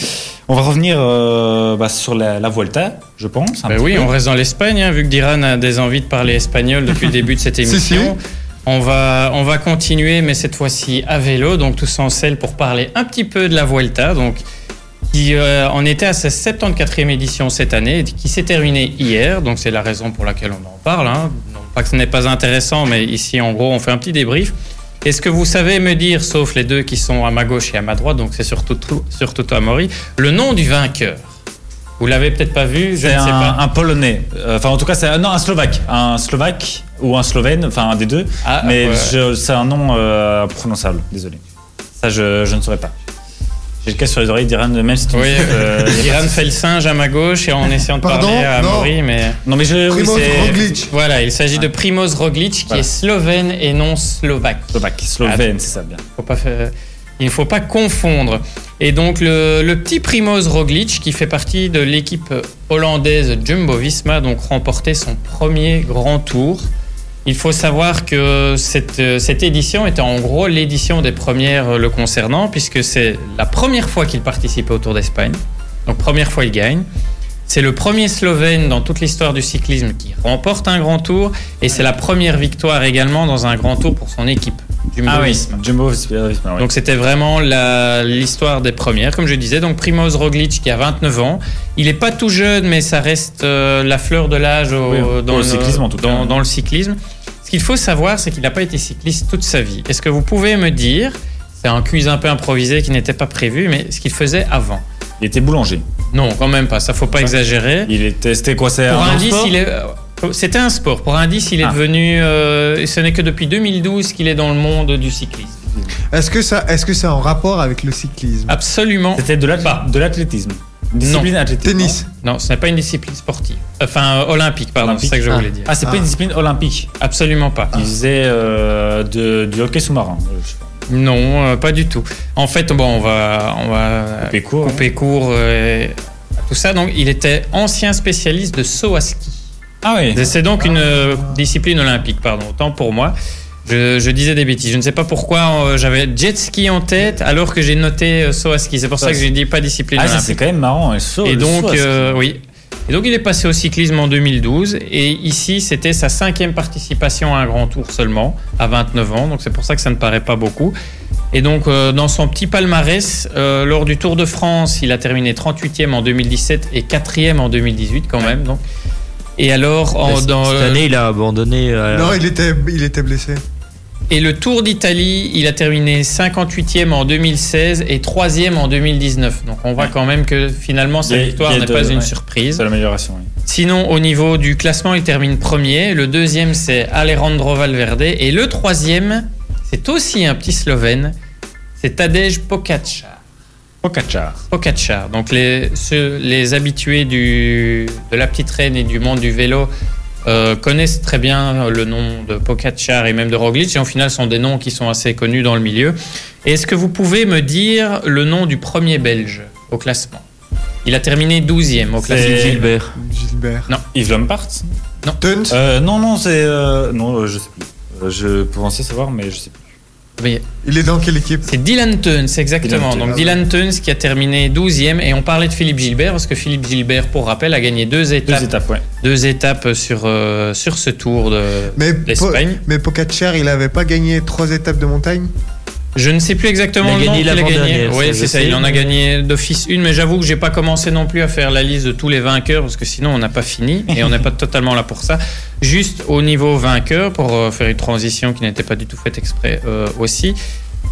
On va revenir euh, bah, sur la, la Vuelta, je pense. un petit oui, peu. on reste dans l'Espagne, hein, vu que Diran a des envies de parler espagnol depuis le début de cette Si, émission. On va, on va continuer, mais cette fois-ci à vélo, donc tous en selle pour parler un petit peu de la Vuelta, donc qui euh, en était à sa 74e édition cette année, qui s'est terminée hier, donc c'est la raison pour laquelle on en parle. Hein. Non pas que ce n'est pas intéressant, mais ici en gros on fait un petit débrief. Est-ce que vous savez me dire, sauf les deux qui sont à ma gauche et à ma droite, donc c'est surtout, surtout toi Maury, le nom du vainqueur? Vous l'avez peut-être pas vu, je C'est ne sais un, pas. un Polonais. Euh, Enfin, en tout cas, c'est non un Slovaque, un Slovaque ou un Slovène, enfin un des deux. Ah, mais ouais. c'est un nom euh, prononçable. Désolé. Ça, je, je ne saurais pas. J'ai le cas sur les oreilles d'Iran, même si Oui, euh, Diran de- fait le singe à ma gauche et en essayant de Pardon parler à Non. Maury, mais Non, mais je. oui, Primoz c'est- Roglic. voilà, il s'agit de Primoz Roglic qui Voilà. est slovène et non slovaque. Slovaque, slovène, c'est ça bien. Faut pas faire- Il ne faut pas confondre. Et donc le, le petit Primoz Roglic qui fait partie de l'équipe hollandaise Jumbo-Visma donc remporté son premier grand tour. Il faut savoir que cette, euh, cette édition était en gros l'édition des premières euh, le concernant puisque c'est la première fois qu'il participait au Tour d'Espagne. Donc première fois il gagne. C'est le premier Slovène dans toute l'histoire du cyclisme qui remporte un grand tour et c'est la première victoire également dans un grand tour pour son équipe. Ah oui. Jumbo Visma, oui. Donc c'était vraiment l'histoire des premières, comme je disais. Donc Primoz Roglic qui a 29 ans, il n'est pas tout jeune, mais ça reste euh, la fleur de l'âge au- Oui, dans, pour le cyclisme, en tout cas. dans, dans le cyclisme. Ce qu'il faut savoir, c'est qu'il n'a pas été cycliste toute sa vie. Est-ce que vous pouvez me dire, c'est un quiz un peu improvisé qui n'était pas prévu, mais ce qu'il faisait avant Il était boulanger. Non, quand même pas. Ça faut pas exagérer. Il était, c'était quoi C'est Pour un indice, sport il est. euh, C'était un sport. Pour indice, il est Ah. devenu. euh, ce n'est que depuis 2012 qu'il est dans le monde du cyclisme. Est-ce que ça, est-ce que c'est en rapport avec le cyclisme? Absolument. C'était de l'ath- de l'athlétisme. Discipline athlétique. Tennis. Non, ce n'est pas une discipline sportive. Enfin, euh, olympique, pardon, c'est ça que je Ah. voulais dire. Ah, c'est pas Ah. une discipline olympique. Absolument pas. Il faisait euh, de, du hockey sous-marin. Euh, pas. Non, euh, pas du tout. En fait, bon, on va, on va Couper court, hein. couper court, à tout ça. Donc, il était ancien spécialiste de saut à ski. Ah oui. C'est donc une euh, discipline olympique, pardon, autant pour moi. Je, je disais des bêtises. Je ne sais pas pourquoi euh, j'avais jet ski en tête alors que j'ai noté euh, saut à ski. C'est pour ça que j'ai dit pas discipline Ah, c'est quand même marrant. le saut- Et donc, saut à ski. euh, oui. Et donc, il est passé au cyclisme en 2012. Et ici, c'était sa cinquième participation à un grand tour seulement, à 29 ans. Donc, c'est pour ça que ça ne paraît pas beaucoup. Et donc, euh, dans son petit palmarès, euh, lors du Tour de France, il a terminé 38e en 2017 et 4e en 2018 quand même. Donc. Et alors, en- dans, Cette année, il a abandonné. euh, Non, il était, il était blessé. Et le Tour d'Italie, il a terminé 58e en 2016 et 3e en 2019. Donc, on voit Ouais. quand même que finalement, sa victoire n'est pas une ouais. surprise. C'est l'amélioration. oui. Sinon, au niveau du classement, il termine premier. Le deuxième, c'est Alejandro Valverde. Et le troisième, c'est aussi un petit Slovène. C'est Tadej Pogacar. Pogacar. Pogacar. Donc, les, ceux- les habitués du, de la petite reine et du monde du vélo euh, connaissent très bien le nom de Pogacar et même de Roglic. Et au final, sont des noms qui sont assez connus dans le milieu. Et Est-ce que vous pouvez me dire le nom du premier Belge au classement? Il a terminé 12e au C'est- classement. Gilbert. Gilbert. Yves Lampart? Tunt? euh, Non, non, c'est. euh, non, euh, je sais plus. Je pensais savoir, mais je sais plus. Mais Il est dans quelle équipe C'est Dylan Teuns, exactement. Dylan. Donc Dylan Teuns qui a terminé 12e et on parlait de Philippe Gilbert parce que Philippe Gilbert, pour rappel, a gagné deux Deux étapes, ouais. deux étapes sur, euh, sur ce tour de Mais, Po- mais Pogacar, il avait pas gagné trois étapes de montagne? Je ne sais plus exactement Il a le nom gagné qu'il a gagné. Oui, c'est ça. Il en a gagné d'office une, mais j'avoue que j'ai pas commencé non plus à faire la liste de tous les vainqueurs parce que sinon on n'a pas fini et on n'est pas totalement là pour ça. Juste au niveau vainqueur, pour euh, faire une transition qui n'était pas du tout faite exprès euh, aussi,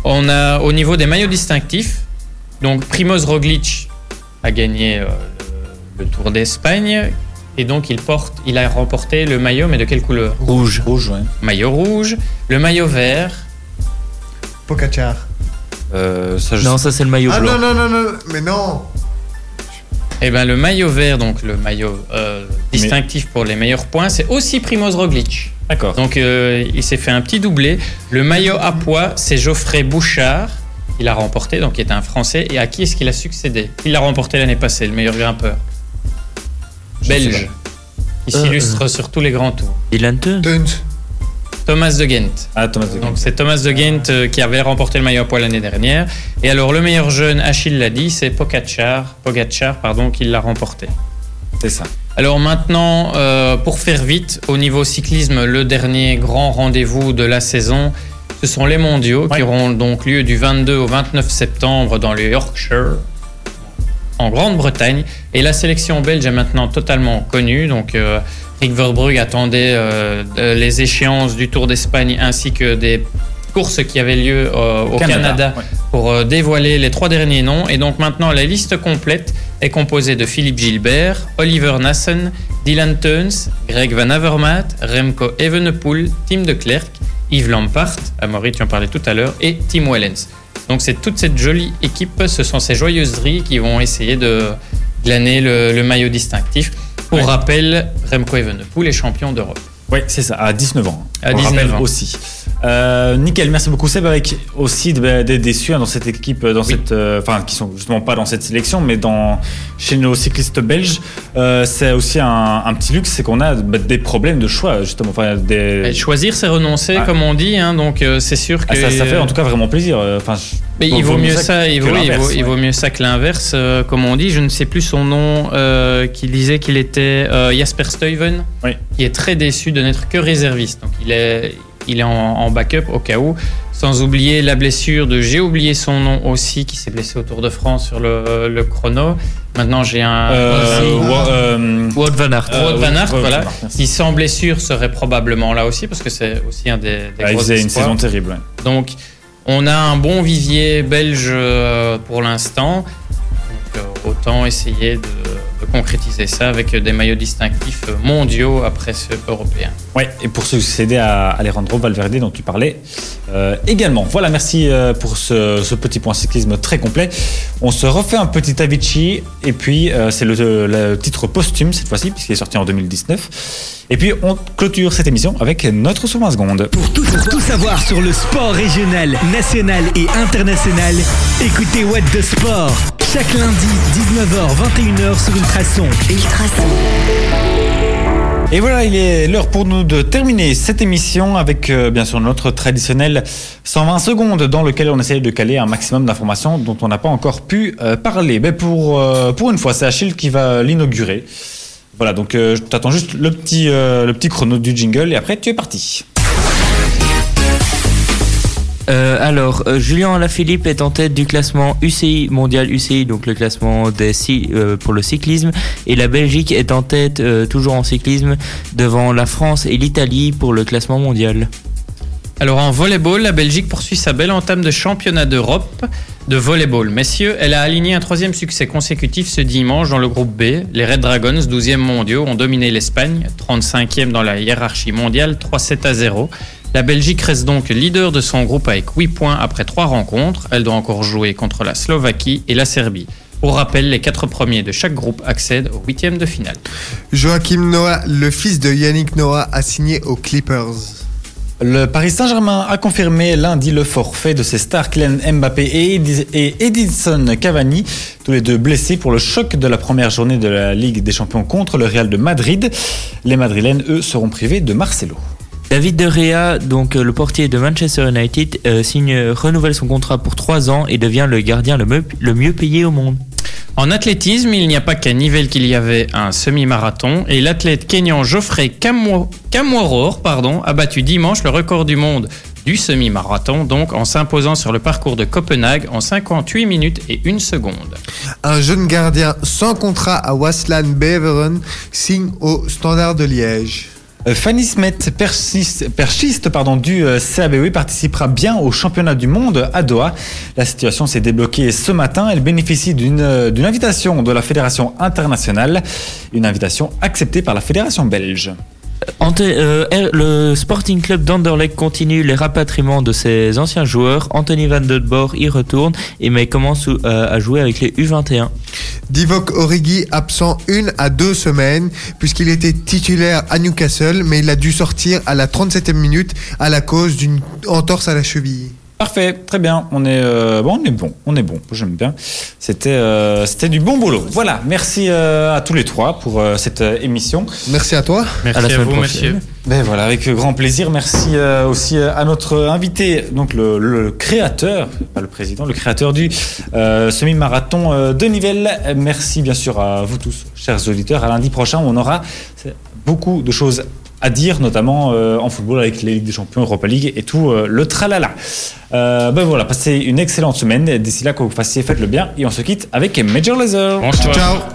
on a au niveau des maillots distinctifs. Donc Primoz Roglic a gagné euh, le, le Tour d'Espagne et donc il porte, il a remporté le maillot, mais de quelle couleur? Rouge. Rouge, ouais. Maillot rouge, le maillot vert. Pogacar. Euh, ça, je Non, ça c'est le maillot Ah blanc. non, non, non, non, mais non. Eh ben le maillot vert, donc le maillot euh, distinctif pour les meilleurs points, c'est aussi Primoz Roglic. D'accord. Donc euh, il s'est fait un petit doublé. Le maillot à poids, c'est Geoffrey Bouchard. Il a remporté, donc il est un Français. Et à qui est-ce qu'il a succédé? Il l'a remporté l'année passée, le meilleur grimpeur. Je Belge. Qui Euh, s'illustre sur tous les grands tours. Dylan Tuns. Thomas de Ghent. Ah, Thomas de Donc c'est Thomas de Ghent euh, qui avait remporté le maillot à poids l'année dernière. Et alors le meilleur jeune, Achille l'a dit, c'est Pogacar, Pogacar pardon, qui l'a remporté. C'est ça. Alors maintenant, euh, pour faire vite, au niveau cyclisme, le dernier grand rendez-vous de la saison, ce sont les mondiaux Ouais. qui auront donc lieu du 22 au 29 septembre dans le Yorkshire, en Grande-Bretagne. Et la sélection belge est maintenant totalement connue. Donc euh, Rick Verbrugge attendait euh, les échéances du Tour d'Espagne ainsi que des courses qui avaient lieu euh, au Canada, ouais. pour euh, dévoiler les trois derniers noms. Et donc maintenant, la liste complète est composée de Philippe Gilbert, Oliver Nassen, Dylan Teuns, Greg Van Avermaet, Remco Evenepoel, Tim de Klerk, Yves Lampart, Amaury, tu en parlais tout à l'heure, et Tim Wellens. Donc c'est toute cette jolie équipe, ce sont ces joyeuseries qui vont essayer de glaner le, le maillot distinctif. Pour Ouais. rappel, Remco Evenepoel est champion d'Europe. Oui, c'est ça, à 19 ans. À On le 19 rappelle ans. aussi. Euh, nickel, merci beaucoup Seb, avec aussi de- d'être déçu hein, dans cette équipe, dans Oui. cette, euh, enfin qui sont justement pas dans cette sélection, mais dans chez nos cyclistes belges, euh, c'est aussi un, un petit luxe, c'est qu'on a bah, des problèmes de choix justement. Enfin, des... Et choisir, c'est renoncer, Ah. comme on dit. hein, donc euh, c'est sûr que Ah, ça, ça fait en tout cas vraiment plaisir. euh, Enfin, je- Mais il vaut mieux ça, il que vaut, il l'inverse, vaut, il ouais. vaut mieux ça que l'inverse, euh, comme on dit. Je ne sais plus son nom, euh, qui disait qu'il était euh, Jasper Stuyven, Oui. qui est très déçu de n'être que réserviste. Donc il est, il est en, en backup au cas où. Sans oublier la blessure de, j'ai oublié son nom aussi, qui s'est blessé au Tour de France sur le, le chrono. Maintenant j'ai un... Euh, euh, Wout van Aert. Euh, Wout van Aert, Wout voilà, van Aert, merci. qui sans blessure serait probablement là aussi, parce que c'est aussi un des, des ah, il faisait une saison terrible. ouais. Donc, on a un bon vivier belge euh, pour l'instant. Donc, autant essayer de, concrétiser ça avec des maillots distinctifs mondiaux après ceux européens. Ouais, et pour succéder à Alejandro Valverde dont tu parlais euh, également. Voilà, merci euh, pour ce, ce petit point cyclisme très complet. On se refait un petit Avicii et puis euh, c'est le, le titre posthume cette fois-ci puisqu'il est sorti en 2019. Et puis on clôture cette émission avec notre sous 20 secondes. Pour tout, pour tout savoir sur le sport régional, national et international, écoutez What the Sport. Chaque lundi, 19h, 21h sur Ultrason. Ultrason. Et voilà, il est l'heure pour nous de terminer cette émission avec euh, bien sûr notre traditionnel 120 secondes dans lequel on essaye de caler un maximum d'informations dont on n'a pas encore pu euh, parler. Mais pour, euh, pour une fois, c'est Achille qui va l'inaugurer. Voilà, donc je t'attends juste le petit, le petit chrono du jingle et après tu es parti. Euh, alors, euh, Julien Alaphilippe est en tête du classement UCI mondial UCI, donc le classement des euh, pour le cyclisme, et la Belgique est en tête toujours en cyclisme devant la France et l'Italie pour le classement mondial. Alors en volleyball, la Belgique poursuit sa belle entame de championnat d'Europe de volleyball. Messieurs, elle a aligné un troisième succès consécutif ce dimanche dans le groupe B. Les Red Dragons, 12e mondiaux, ont dominé l'Espagne, 35e dans la hiérarchie mondiale, 3-7 à 0. La Belgique reste donc leader de son groupe avec 8 points après 3 rencontres. Elle doit encore jouer contre la Slovaquie et la Serbie. Pour rappel, les quatre premiers de chaque groupe accèdent au huitième de finale. Joachim Noah, le fils de Yannick Noah, a signé aux Clippers. Le Paris Saint-Germain a confirmé lundi le forfait de ses stars Kylian Mbappé et Edi- et Edinson Cavani, tous les deux blessés pour le choc de la première journée de la Ligue des Champions contre le Real de Madrid. Les Madrilènes, eux, seront privés de Marcelo. David De Gea, donc euh, le portier de Manchester United, euh, signe, renouvelle son contrat pour 3 ans et devient le gardien le mieux, le mieux payé au monde. En athlétisme, il n'y a pas qu'à Nivelles qu'il y avait un semi-marathon et l'athlète kényan Geoffrey Kamwo- Kamworor pardon, a battu dimanche le record du monde du semi-marathon, donc en s'imposant sur le parcours de Copenhague en 58 minutes et 1 seconde. Un jeune gardien sans contrat à Waslan Beveren signe au Standard de Liège. Euh, Fanny Smet, persiste, pardon, du euh, CABW, participera bien au championnat du monde à Doha. La situation s'est débloquée ce matin. Elle bénéficie d'une euh, d'une invitation de la Fédération internationale, une invitation acceptée par la Fédération belge. Euh, le Sporting Club d'Anderlecht continue les rapatriements de ses anciens joueurs. Anthony Van Den Boer y retourne et mais commence euh, à jouer avec les U21. Divock Origi absent une à deux semaines puisqu'il était titulaire à Newcastle mais il a dû sortir à la 37e minute à la cause d'une entorse à la cheville. Parfait, très bien. On est euh, bon, on est bon, on est bon. J'aime bien. C'était euh, c'était du bon boulot. Voilà. Merci euh, à tous les trois pour euh, cette euh, émission. Merci à toi. Merci À la à, vous, prochaine. messieurs. Ben voilà, avec grand plaisir. Merci euh, aussi à notre invité, donc le, le créateur, pas le président, le créateur du euh, semi-marathon euh, de Nivelles. Merci bien sûr à vous tous, chers auditeurs. À lundi prochain, on aura beaucoup de choses à dire, notamment euh, en football avec les Ligues des Champions, Europa League et tout euh, le tralala. Euh, ben voilà, passez une excellente semaine. D'ici là, que vous fassiez, faites le bien et on se quitte avec Major Laser. Bonsoir. Ciao.